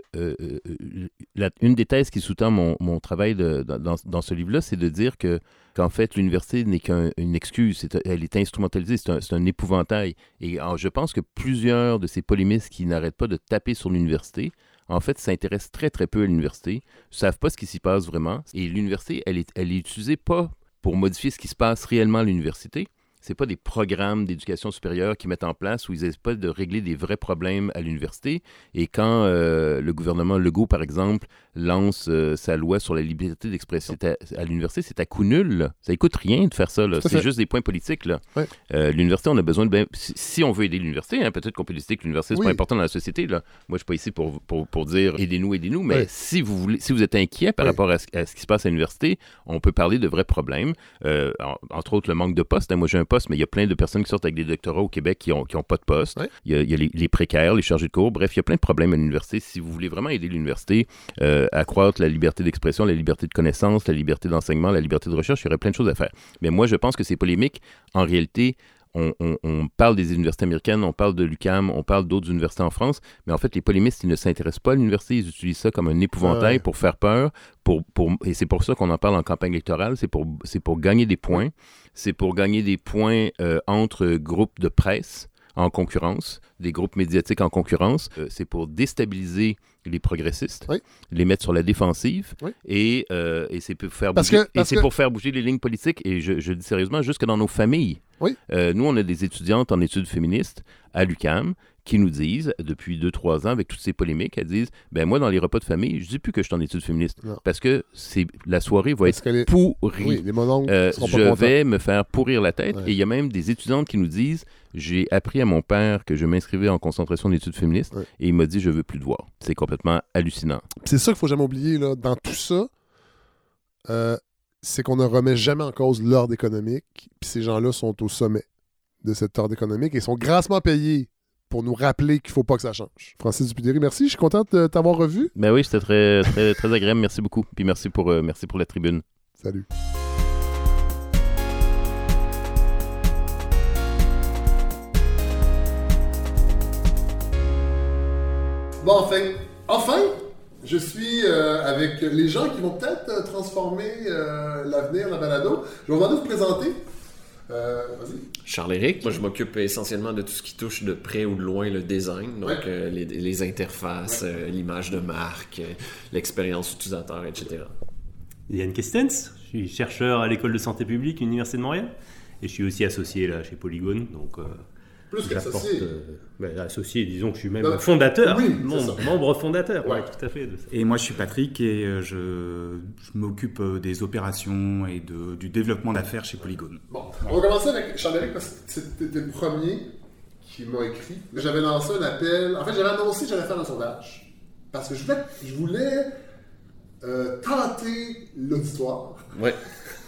une des thèses qui sous-tend mon, mon travail dans, dans- ce livre-là, c'est de dire que qu'en fait, l'université n'est qu'une excuse, elle est instrumentalisée, c'est un, épouvantail. Et je pense que plusieurs de ces polémistes qui n'arrêtent pas de taper sur l'université, en fait, s'intéressent très, très peu à l'université, ne savent pas ce qui s'y passe vraiment. Et l'université, elle est, elle est utilisée pas pour modifier ce qui se passe réellement à l'université, c'est pas des programmes d'éducation supérieure qui mettent en place où ils essaient pas de régler des vrais problèmes à l'université. Et quand euh, le gouvernement Legault, par exemple, lance euh, sa loi sur la liberté d'expression à, à l'université, c'est à coup nul. Ça coûte rien de faire ça. C'est juste des points politiques. Ouais. Euh, l'université, on a besoin de... ben, si, si on veut aider l'université, hein, peut-être qu'on peut décider que l'université, c'est Oui. pas important dans la société. Là. Moi, je suis pas ici pour, pour, pour dire aidez-nous, aidez-nous, mais Ouais. si, vous voulez, si vous êtes inquiet par Ouais. rapport à ce, à ce qui se passe à l'université, on peut parler de vrais problèmes. En- entre autres, le manque de postes. Hein, Moi, j'ai un poste, mais il y a plein de personnes qui sortent avec des doctorats au Québec qui n'ont qui ont pas de poste. Ouais. Il y a, il y a les, les précaires, les chargés de cours. Bref, il y a plein de problèmes à l'université. Si vous voulez vraiment aider l'université, euh, accroître la liberté d'expression, la liberté de connaissance, la liberté d'enseignement, la liberté de recherche, il y aurait plein de choses à faire. Mais moi, je pense que ces polémiques, en réalité, on, on- on parle des universités américaines, on parle de l'UCAM, on parle d'autres universités en France, mais en fait, les polémistes, ils ne s'intéressent pas à l'université, ils utilisent ça comme un épouvantail Ouais. pour faire peur, pour, pour, et c'est pour ça qu'on en parle en campagne électorale, c'est pour, pour gagner des points, c'est pour gagner des points euh, entre groupes de presse en concurrence, des groupes médiatiques en concurrence, Euh, c'est pour déstabiliser les progressistes, Oui. les mettre sur la défensive, Oui. et, euh, et c'est pour faire bouger, que- et parce c'est que- pour faire bouger les lignes politiques, et je, je dis sérieusement, jusque dans nos familles. Oui. Euh, nous, on a des étudiantes en études féministes à l'UCAM qui nous disent, depuis 2-3 ans, avec toutes ces polémiques, elles disent ben moi, dans les repas de famille, je dis plus que je suis en études féministes Non. parce que c'est la soirée va Parce être pourrie. Oui, les Euh, je contents. vais me faire pourrir la tête. Ouais. Et il y a même des étudiantes qui nous disent J'ai appris à mon père que je m'inscrivais en concentration d'études féministes Ouais. et il m'a dit Je veux plus te voir. C'est complètement hallucinant. C'est ça qu'il faut jamais oublier là, dans tout ça. euh, c'est qu'on ne remet jamais en cause l'ordre économique. Puis ces gens-là sont au sommet de cet ordre économique et sont grassement payés pour nous rappeler qu'il ne faut pas que ça change. Francis Dupudéry, merci. Je suis content de t'avoir revu. Ben oui, c'était très, très, très agréable. Merci beaucoup. Puis merci pour, euh, merci pour la tribune. Salut. Bon, enfin, enfin, je suis euh, avec les gens qui vont peut-être euh, transformer euh, l'avenir, la balado. Je vais vous présenter. Euh, Vas-y. Charles-Éric. Moi, je m'occupe essentiellement de tout ce qui touche de près ou de loin le design, donc Ouais. euh, les, les interfaces, euh, l'image de marque, euh, l'expérience utilisateur, etc. Yann Kestens, je suis chercheur à l'école de santé publique, Université de Montréal, et je suis aussi associé là chez Polygone, donc euh, Plus j'apporte, qu'associé. euh, ben, associé, disons que je suis même Non, fondateur, oui, membre, fondateur, Ouais. ouais, tout à fait. de ça. Et moi, je suis Patrick et euh, je, je m'occupe euh, des opérations et de- du développement d'affaires chez Polygone. Bon, on va commencer avec Charles-Éric parce que c'était le premier qui m'a écrit. J'avais lancé un appel. En fait, j'avais annoncé que j'allais faire un sondage. Parce que je voulais, je voulais euh, tenter l'auditoire. Ouais.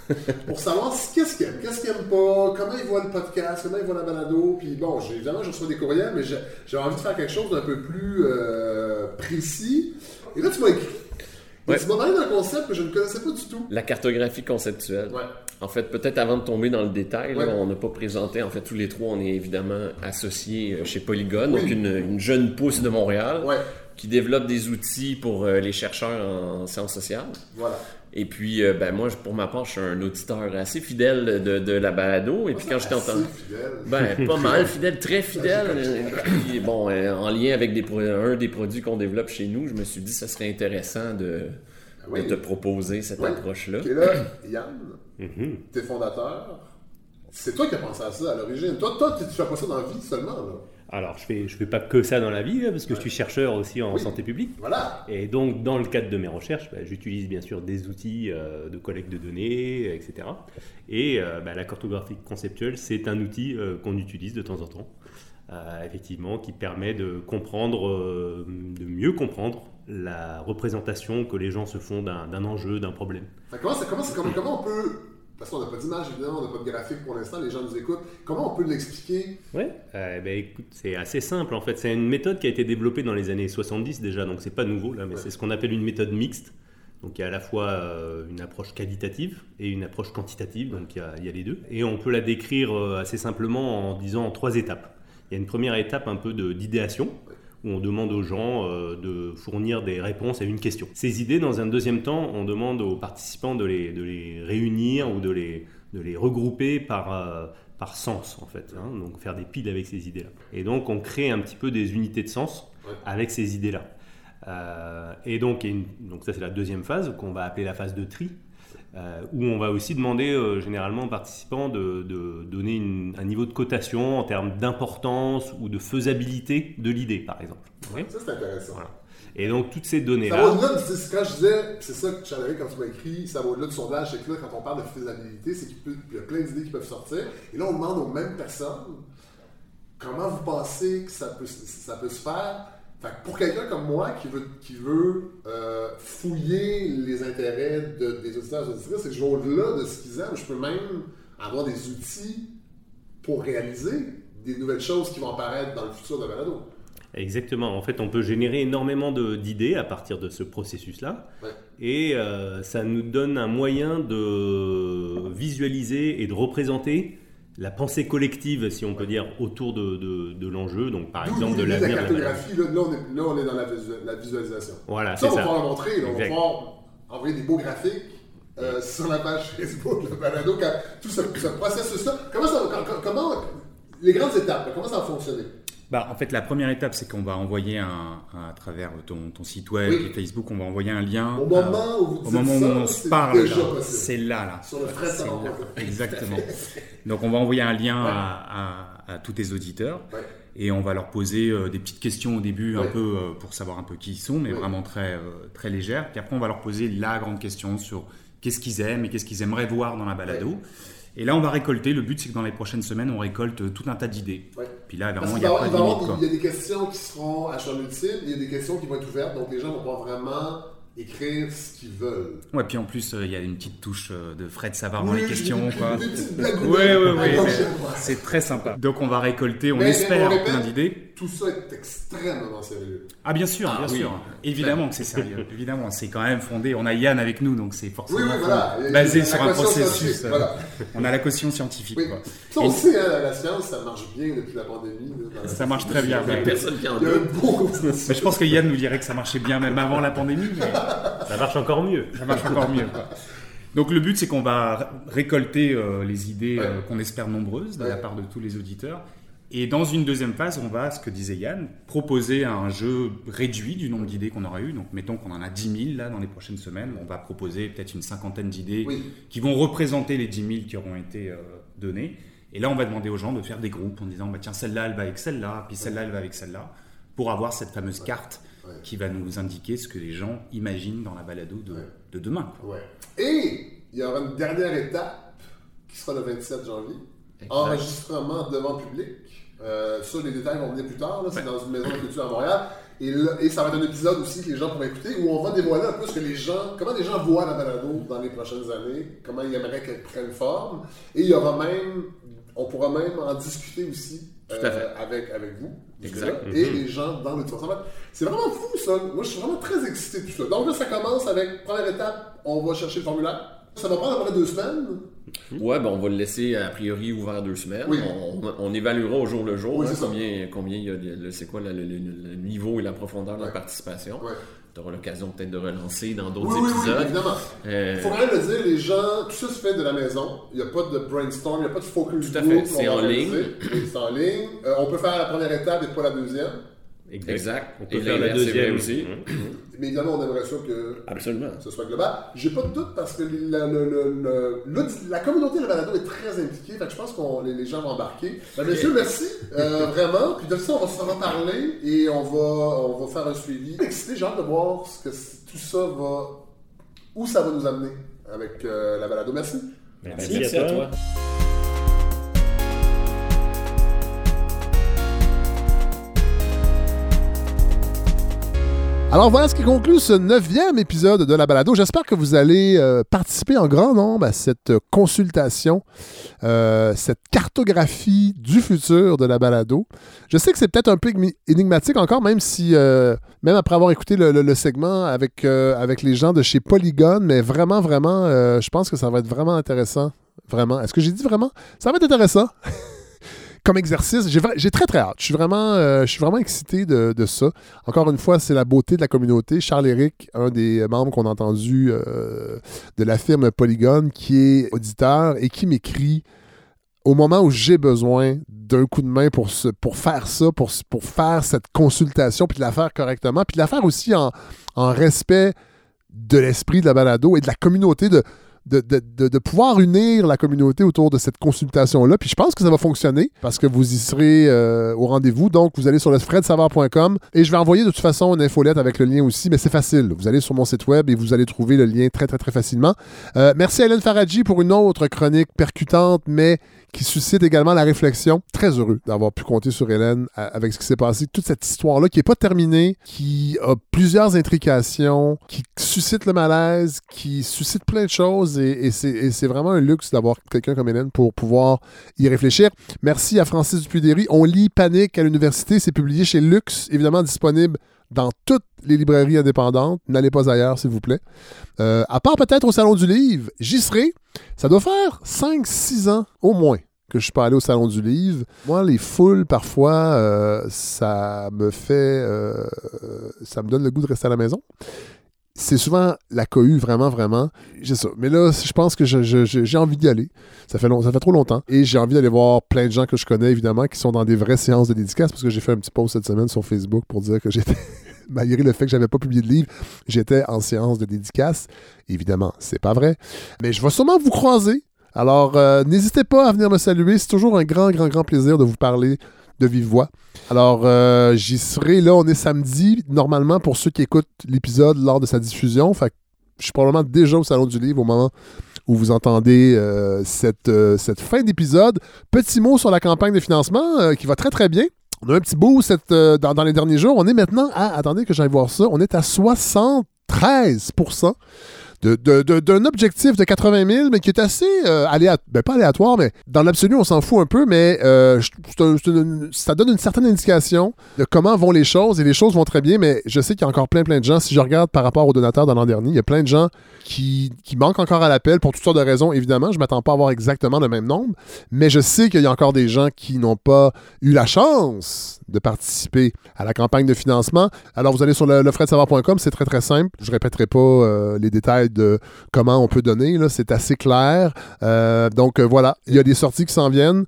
pour savoir ce- qu'est-ce qu'ils aiment, qu'est-ce qu'ils aiment pas, comment ils voient le podcast, comment ils voient la balado. Puis bon, évidemment, je reçois des courriels, mais j'ai envie de faire quelque chose d'un peu plus euh, précis. Et là, tu m'as écrit. Ouais. tu m'as parlé d'un concept que je ne connaissais pas du tout. La cartographie conceptuelle. Ouais. En fait, peut-être avant de tomber dans le détail, là, on n'a pas présenté, en fait, tous les trois, on est évidemment associés euh, chez Polygone, Oui. donc une, une jeune pousse de Montréal Ouais, qui développe des outils pour euh, les chercheurs en sciences sociales. voilà. Et puis, euh, ben, moi, pour ma part, je suis un auditeur assez fidèle de, de la balado. Et puis, quand je t'entends. fidèle. Ben, pas mal, fidèle, très fidèle. Puis, bon, euh, en lien avec des pro- un des produits qu'on développe chez nous, je me suis dit que ça serait intéressant de, Ah oui. de te proposer cette Oui. approche-là. Et là, Yann, Mhm. t'es fondateur. C'est toi qui as pensé à ça à l'origine. Toi, toi, tu tu fais pas ça dans la vie seulement, là. Alors, je fais, je fais pas que ça dans la vie, hein, parce que je suis chercheur aussi en Oui. santé publique. Voilà. Et donc, dans le cadre de mes recherches, bah, j'utilise bien sûr des outils euh, de collecte de données, etc. Et euh, bah, la cartographie conceptuelle, c'est un outil euh, qu'on utilise de temps en temps, euh, effectivement, qui permet de comprendre, euh, de mieux comprendre la représentation que les gens se font d'un enjeu, d'un problème. Ça- comment, ça- comment, comment on peut. Parce qu'on n'a pas d'image, évidemment, on n'a pas de graphique pour l'instant, les gens nous écoutent. Comment on peut l'expliquer? Ouais, euh, ben, écoute, c'est assez simple en fait. C'est une méthode qui a été développée dans les années 70 déjà, donc c'est pas nouveau là, mais c'est ce qu'on appelle une méthode mixte. Donc il y a à la fois euh, une approche qualitative et une approche quantitative, donc il y a, il y a les deux. Et on peut la décrire euh, assez simplement en disant en trois étapes. Il y a une première étape un peu d'idéation, où on demande aux gens euh, de fournir des réponses à une question. Ces idées, dans un deuxième temps, on demande aux participants de les, de les réunir ou de les, de les regrouper par, euh, par sens, en fait. hein. donc faire des piles avec ces idées-là. Et donc on crée un petit peu des unités de sens Ouais. avec ces idées-là. Euh, et donc, une- donc ça c'est la deuxième phase qu'on va appeler la phase de tri. Euh, où on va aussi demander euh, généralement aux participants de, de donner une- un niveau de cotation en termes d'importance ou de faisabilité de l'idée, par exemple. Ok Ça, c'est intéressant. Voilà. Et donc toutes ces Ça données-là... c'est- quand je disais, c'est ça que j'avais quand tu m'as écrit, ça va au-delà du sondage, c'est que là, quand on parle de faisabilité, c'est qu'il y a plein d'idées qui peuvent sortir. Et là, on demande aux mêmes personnes comment vous pensez que ça peut, ça peut se faire. Fait que pour quelqu'un comme moi qui veut, qui veut euh, fouiller les intérêts de- des auditeurs et auditrices, c'est que je vais au-delà de ce qu'ils aiment. Je peux même avoir des outils pour réaliser des nouvelles choses qui vont apparaître dans le futur de Balado. Exactement. En fait, on peut générer énormément d'idées à partir de ce processus-là. Ouais. Et euh, ça nous donne un moyen de visualiser et de représenter la pensée collective, si on peut dire, autour de, de- de l'enjeu. Donc, par exemple, de l'avenir la de la maladie. cartographie, là, on est, là, on est dans la, visu- la visualisation. Voilà, Ça, c'est on va ça. pouvoir le montrer. là. on va pouvoir envoyer des beaux graphiques euh, sur la page Facebook de Balado. tout ce, ce processus-là. Comment ça va- com- com- comment, les grandes étapes, comment ça va fonctionner? Bah, en fait, la première étape, c'est qu'on va envoyer un, un- à travers ton, ton site web Oui. et Facebook, on va envoyer un lien. Au moment où vous au dites moment où on se parle, c'est là, là. Sur le frais savoir là. Exactement. Donc, on va envoyer un lien à, à- à tous tes auditeurs Ouais. et on va leur poser euh, des petites questions au début, Ouais. un peu euh, pour savoir un peu qui ils sont, mais vraiment très, euh, très légères. Puis après, on va leur poser la grande question sur qu'est-ce qu'ils aiment et qu'est-ce qu'ils aimeraient voir dans la balado. Et là, on va récolter. Le but, c'est que dans les prochaines semaines, on récolte tout un tas d'idées. Ouais. Puis là, vraiment, il va a y pas de y limite. quoi. il y a des questions qui seront à choix multiples, il y a des questions qui vont être ouvertes, donc les gens vont pouvoir vraiment écrire ce qu'ils veulent. Ouais, puis en plus, euh, il y a une petite touche euh, de Fred Savard dans Oui, les j'ai questions. vu Quoi. des petites blagues Ouais, ouais, ouais. gauche c'est- très sympa. Donc, on va récolter, on Mais- mais espère, on répète, plein d'idées. Tout ça est extrêmement sérieux. Ah, bien sûr, Ah, bien oui. sûr. Évidemment que c'est sérieux. Évidemment, c'est quand même fondé. On a Yann avec nous, donc c'est forcément Oui, oui, voilà. basé sur la un processus. euh, voilà. On a la caution scientifique. Oui. quoi. Ça, on Et- sait, hein, la science, ça marche bien depuis la pandémie. là, la Ça marche très bien. Il y a personne qui en Mais je pense que Yann nous dirait que ça marchait bien même avant la pandémie. mais Ça marche encore mieux. ça marche encore mieux. quoi. Donc le but, c'est qu'on va ré- récolter euh, les idées euh, qu'on espère nombreuses de la part de tous les auditeurs. Et dans une deuxième phase, on va, ce que disait Yann, proposer un jeu réduit du nombre d'idées qu'on aura eu. Donc mettons qu'on en a 10 000 là dans les prochaines semaines. On va proposer peut-être une cinquantaine d'idées Oui. qui vont représenter les 10 000 qui auront été euh, données. Et là, on va demander aux gens de faire des groupes en disant, bah, tiens, celle-là, elle va avec celle-là, puis celle-là, elle va avec celle-là, pour avoir cette fameuse carte Ouais. qui va nous indiquer ce que les gens imaginent dans la balado de, Ouais. de demain. Et il y aura une dernière étape qui sera le 27 janvier. Exact. Enregistrement devant public. Euh, ça, les détails vont venir plus tard. C'est dans une maison de culture à Montréal. Et, là- et ça va être un épisode aussi que les gens pourront écouter où on va dévoiler un peu ce que les gens, comment les gens voient la balado dans les prochaines années, comment ils aimeraient qu'elle prenne forme. Et il y aura même, on pourra même en discuter aussi euh, Tout à fait. avec, avec vous. Exact. Et Mhm. les gens dans le tour. C'est vraiment fou ça. Moi je suis vraiment très excité de tout ça. Donc là ça commence avec, première étape, on va chercher le formulaire. Ça va prendre à peu près deux semaines. Ouais, ben on va le laisser a priori ouvert deux semaines. Oui. On, on évaluera au jour le jour Oui, hein, combien, combien il y a, le- c'est quoi le, le- le- le niveau et la profondeur de la participation. Ouais. Tu auras l'occasion peut-être de relancer dans d'autres Oui, oui, oui, épisodes. évidemment. Euh, Il faut quand même le dire, les gens, tout ça se fait de la maison. Il n'y a pas de brainstorm, il n'y a pas de focus Tout à fait, c'est en ligne. Oui, c'est en ligne. Euh, on peut faire la première étape et pas la deuxième. Exact. On peut Et faire la deuxième aussi. Mais évidemment, on aimerait ça que Absolument. ce soit global. J'ai pas de doute parce que la, le- l'audi- la communauté de la balado est très impliquée. Fait que je pense que les, les gens vont embarquer. Ben, messieurs, merci. euh, vraiment. Puis de ça, on va se reparler et on va, on va faire un suivi. Excité, j'ai hâte de voir ce que tout ça va. où ça va nous amener avec euh, la balado. Merci. Merci, Merci à à toi. toi. Alors voilà ce qui conclut ce neuvième épisode de la balado. J'espère que vous allez euh, participer en grand nombre à cette consultation, euh, cette cartographie du futur de la balado. Je sais que c'est peut-être un peu énigmatique encore, même si, euh, même après avoir écouté le, segment avec, avec les gens de chez Polygon, mais vraiment, vraiment, je pense que ça va être vraiment intéressant. Vraiment. Est-ce que j'ai dit vraiment? Ça va être intéressant. comme exercice. J'ai très très hâte. Je suis vraiment, euh, je suis vraiment excité de, ça. Encore une fois, c'est la beauté de la communauté. Charles-Éric, un des membres qu'on a entendu euh, de la firme Polygon, qui est auditeur et qui m'écrit au moment où j'ai besoin d'un coup de main pour, pour faire ça, pour, pour faire cette consultation, puis de la faire correctement, puis de la faire aussi en, en respect de l'esprit de la balado et de la communauté, de, de, pouvoir unir la communauté autour de cette consultation-là. Puis je pense que ça va fonctionner parce que vous y serez euh, au rendez-vous. Donc, vous allez sur le fredsavoir.com et je vais envoyer de toute façon une infolette avec le lien aussi, mais c'est facile. Vous allez sur mon site web et vous allez trouver le lien très, très, très facilement. Euh, merci à Hélène Faradji pour une autre chronique percutante, mais qui suscite également la réflexion. Très heureux d'avoir pu compter sur Hélène à- avec ce qui s'est passé, toute cette histoire-là qui n'est pas terminée, qui a plusieurs intrications, qui suscite le malaise, qui suscite plein de choses et, c'est vraiment un luxe d'avoir quelqu'un comme Hélène pour pouvoir y réfléchir. Merci à Francis Dupudéry. On lit Panique à l'université, c'est publié chez Lux, évidemment disponible dans toutes les librairies indépendantes. N'allez pas ailleurs, s'il vous plaît. Euh, à part peut-être au Salon du Livre, j'y serai. Ça doit faire 5-6 ans au moins que je suis pas allé au Salon du Livre. Moi, les foules, parfois, euh, ça me fait... euh, ça me donne le goût de rester à la maison. C'est souvent la cohue, vraiment, vraiment. J'ai ça. Mais là, je pense que j'ai envie d'y aller. Ça fait, trop longtemps. Et j'ai envie d'aller voir plein de gens que je connais, évidemment, qui sont dans des vraies séances de dédicaces, parce que j'ai fait un petit post cette semaine sur Facebook pour dire que j'étais, malgré le fait que j'avais pas publié de livre, j'étais en séance de dédicace. Évidemment, c'est pas vrai. Mais je vais sûrement vous croiser. Alors, euh, n'hésitez pas à venir me saluer. C'est toujours un grand, grand, grand plaisir de vous parler de vive voix. Alors, euh, j'y serai. Là, on est samedi, normalement, pour ceux qui écoutent l'épisode lors de sa diffusion. Fait je suis probablement déjà au Salon du Livre au moment où vous entendez euh, cette, euh, cette fin d'épisode. Petit mot sur la campagne de financement qui va très, très bien. On a un petit bout dans les derniers jours. On est maintenant à, attendez que j'aille voir ça, on est à 73 de- de- d'un objectif de 80 000, mais qui est assez euh, aléatoire. Ben, pas aléatoire, mais dans l'absolu, on s'en fout un peu, mais euh, ça donne une certaine indication de comment vont les choses, et les choses vont très bien, mais je sais qu'il y a encore plein, plein de gens. Si je regarde par rapport aux donateurs de l'an dernier, il y a plein de gens qui, qui manquent encore à l'appel pour toutes sortes de raisons, évidemment. Je ne m'attends pas à avoir exactement le même nombre, mais je sais qu'il y a encore des gens qui n'ont pas eu la chance de participer à la campagne de financement. Alors, vous allez sur le, lefredsavoir.com, c'est très, très simple. Je répéterai pas euh, les détails de comment on peut donner, c'est assez clair. Euh, donc, euh, voilà, il y a des sorties qui s'en viennent.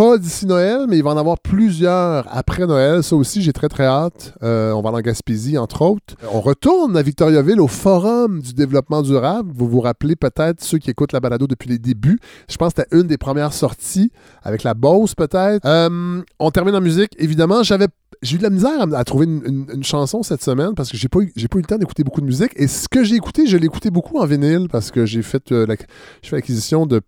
Pas d'ici Noël, mais il va en avoir plusieurs après Noël. Ça aussi, j'ai très, très hâte. Euh, on va aller en Gaspésie, entre autres. On retourne à Victoriaville au Forum du développement durable. Vous vous rappelez peut-être, ceux qui écoutent la balado depuis les débuts, je pense que c'était une des premières sorties avec la Beauce, peut-être. Euh, on termine en musique. Évidemment, j'avais j'ai eu de la misère à, trouver une, chanson cette semaine parce que j'ai pas eu, j'ai pas eu le temps d'écouter beaucoup de musique. Et ce que j'ai écouté, je l'ai écouté beaucoup en vinyle parce que j'ai fait euh, j'ai fait l'acquisition de.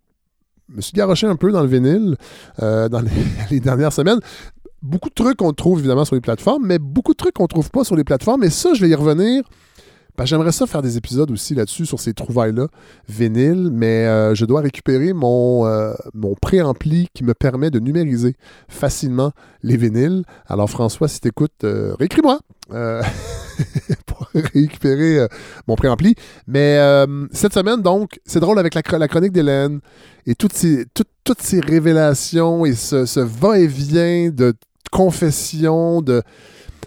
Me suis garoché un peu dans le vinyle euh, dans les, les dernières semaines. beaucoup de trucs qu'on trouve évidemment sur les plateformes, mais beaucoup de trucs qu'on trouve pas sur les plateformes. Et ça, je vais y revenir. Que J'aimerais ça faire des épisodes aussi là-dessus, sur ces trouvailles-là, vinyle, mais euh, je dois récupérer mon, euh, mon préampli qui me permet de numériser facilement les vinyles. Alors François, si t'écoutes, euh, réécris-moi euh, pour récupérer mon préampli. Mais cette semaine, donc, c'est drôle avec la, la chronique d'Hélène et toutes ces, toutes- ces révélations et ce, ce va-et-vient de confession, de...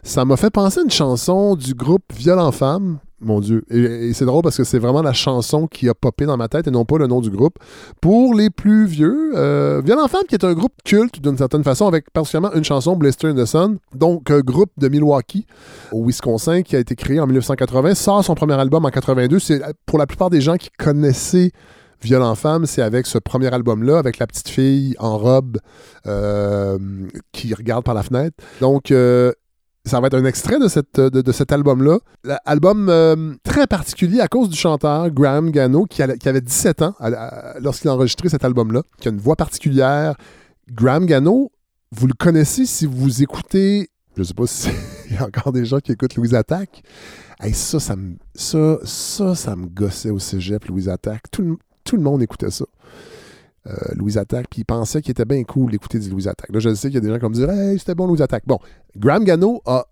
ça m'a fait penser à une chanson du groupe Violent Femmes. Mon Dieu. Et, c'est drôle parce que c'est vraiment la chanson qui a popé dans ma tête et non pas le nom du groupe. Pour les plus vieux, euh, Violent Femmes, qui est un groupe culte d'une certaine façon, avec particulièrement une chanson, Blister in the Sun, donc un groupe de Milwaukee, au Wisconsin, qui a été créé en 1980, sort son premier album en 82. C'est pour la plupart des gens qui connaissaient Violent Femme, c'est avec ce premier album-là, avec la petite fille en robe euh, qui regarde par la fenêtre. Donc, euh, ça va être un extrait de, de, cet album-là. Album euh, très particulier à cause du chanteur Graham Gano, qui, avait 17 ans lorsqu'il a enregistré cet album-là, qui a une voix particulière. Graham Gano, vous le connaissez si vous écoutez, je sais pas s'il y a encore des gens qui écoutent Louise Attaque. Hey, ça, ça me, ça, ça, me gossait au cégep, Louise Attaque. Tout tout le monde écoutait ça. Euh, Louise Attaque, puis il pensait qu'il était bien cool d'écouter du Louise Attaque. Là, je sais qu'il y a des gens qui me dire Hey, c'était bon Louise Attaque. Bon, Graham Gano a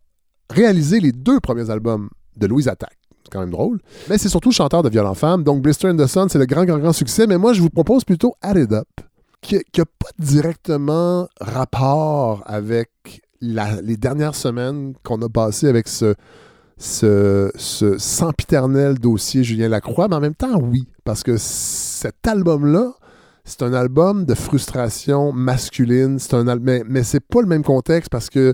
réalisé les deux premiers albums de Louise Attaque. C'est quand même drôle. Mais c'est surtout chanteur de Violent Femmes. Donc, Blister in the Sun, c'est le grand, grand, grand succès. Mais moi, je vous propose plutôt Add It Up, qui n'a pas directement rapport avec les dernières semaines qu'on a passées avec ce, ce, ce sempiternel dossier Julien Lacroix, mais en même temps, oui, parce que cet album-là, c'est un album de frustration masculine, c'est un mais, mais c'est pas le même contexte parce que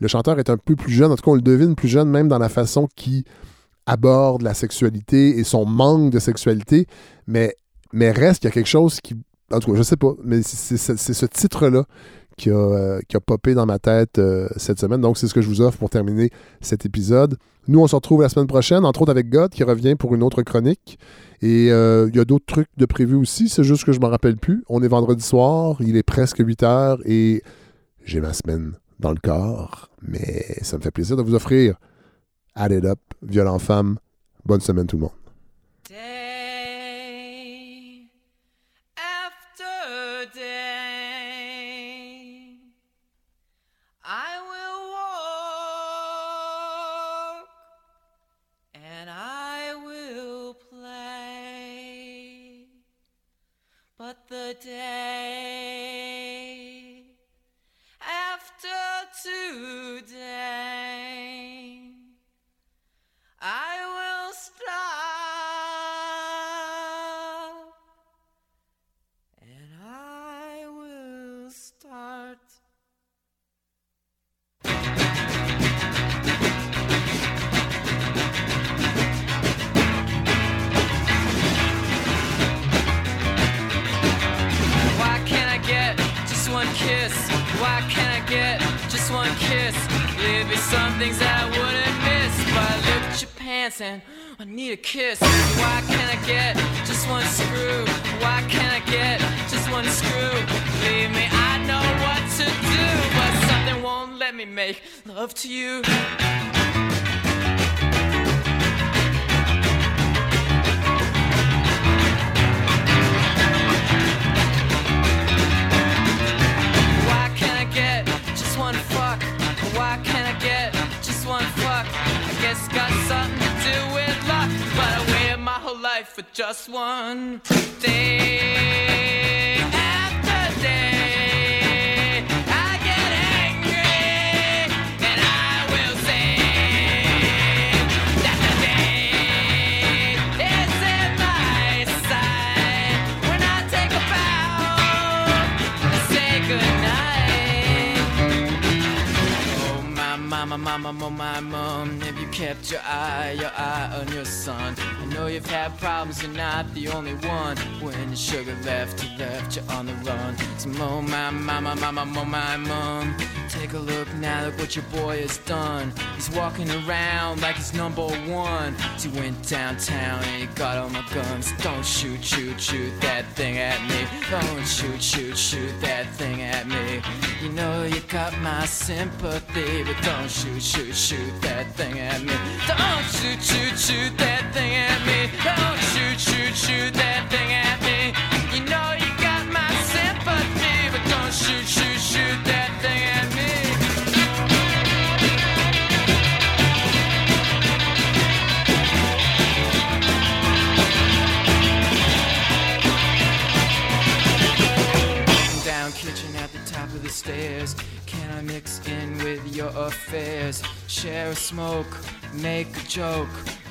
le chanteur est un peu plus jeune, en tout cas on le devine plus jeune même dans la façon qu'il aborde la sexualité et son manque de sexualité, mais, mais reste qu'il y a quelque chose qui, en tout cas je sais pas, mais c'est ce titre-là qui a, euh, qui a popé dans ma tête euh, cette semaine. Donc, c'est ce que je vous offre pour terminer cet épisode. Nous, on se retrouve la semaine prochaine, entre autres avec God qui revient pour une autre chronique. Et euh, il y a d'autres trucs de prévus aussi, c'est juste que je m'en rappelle plus. On est vendredi soir, il est presque 8 heures et j'ai ma semaine dans le corps. Mais ça me fait plaisir de vous offrir Add It Up, Violent Femme. Bonne semaine tout le monde. Mama, oh my mom. Have you kept your eye, your eye on your son? I know you've had problems, you're not the only one. When your sugar left, you left you on the run. So, oh my mama, mama, oh my mom. Take a look now, look what your boy has done. He's walking around like he's number one. So he went downtown and he got all my guns. Don't shoot, shoot, shoot that thing at me. Don't shoot, shoot, shoot that thing at me. You know you got my sympathy, but don't shoot, shoot, shoot that thing at me. Don't shoot, shoot, shoot that thing at me. Don't shoot, shoot, shoot that thing your affairs? Share a smoke, make a joke.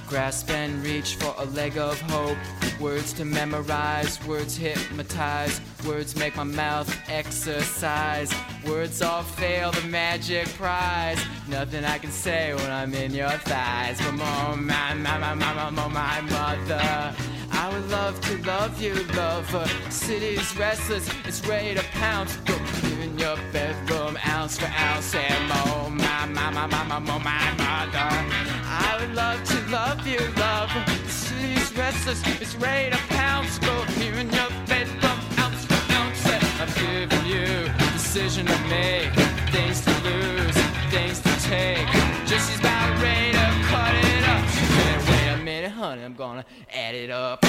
Grasp and reach for a leg of hope. Words to memorize, words hypnotize. Words make my mouth exercise. Words all fail the magic prize. Nothing I can say when I'm in your thighs. Oh my, my, my, my, my, my, my mother. I would love to love you, lover. City's restless, it's ready to pounce. Go in your bedroom, ounce for ounce, and oh my, my, my, my, my, my, my mother. I would love to love you, lover. City's restless, it's ready to pounce. Go here in your bedroom, ounce for ounce, and I've given you a decision to make, things to lose, things to take. Just she's about ready to cut it up. Wait a minute, honey, I'm gonna add it up.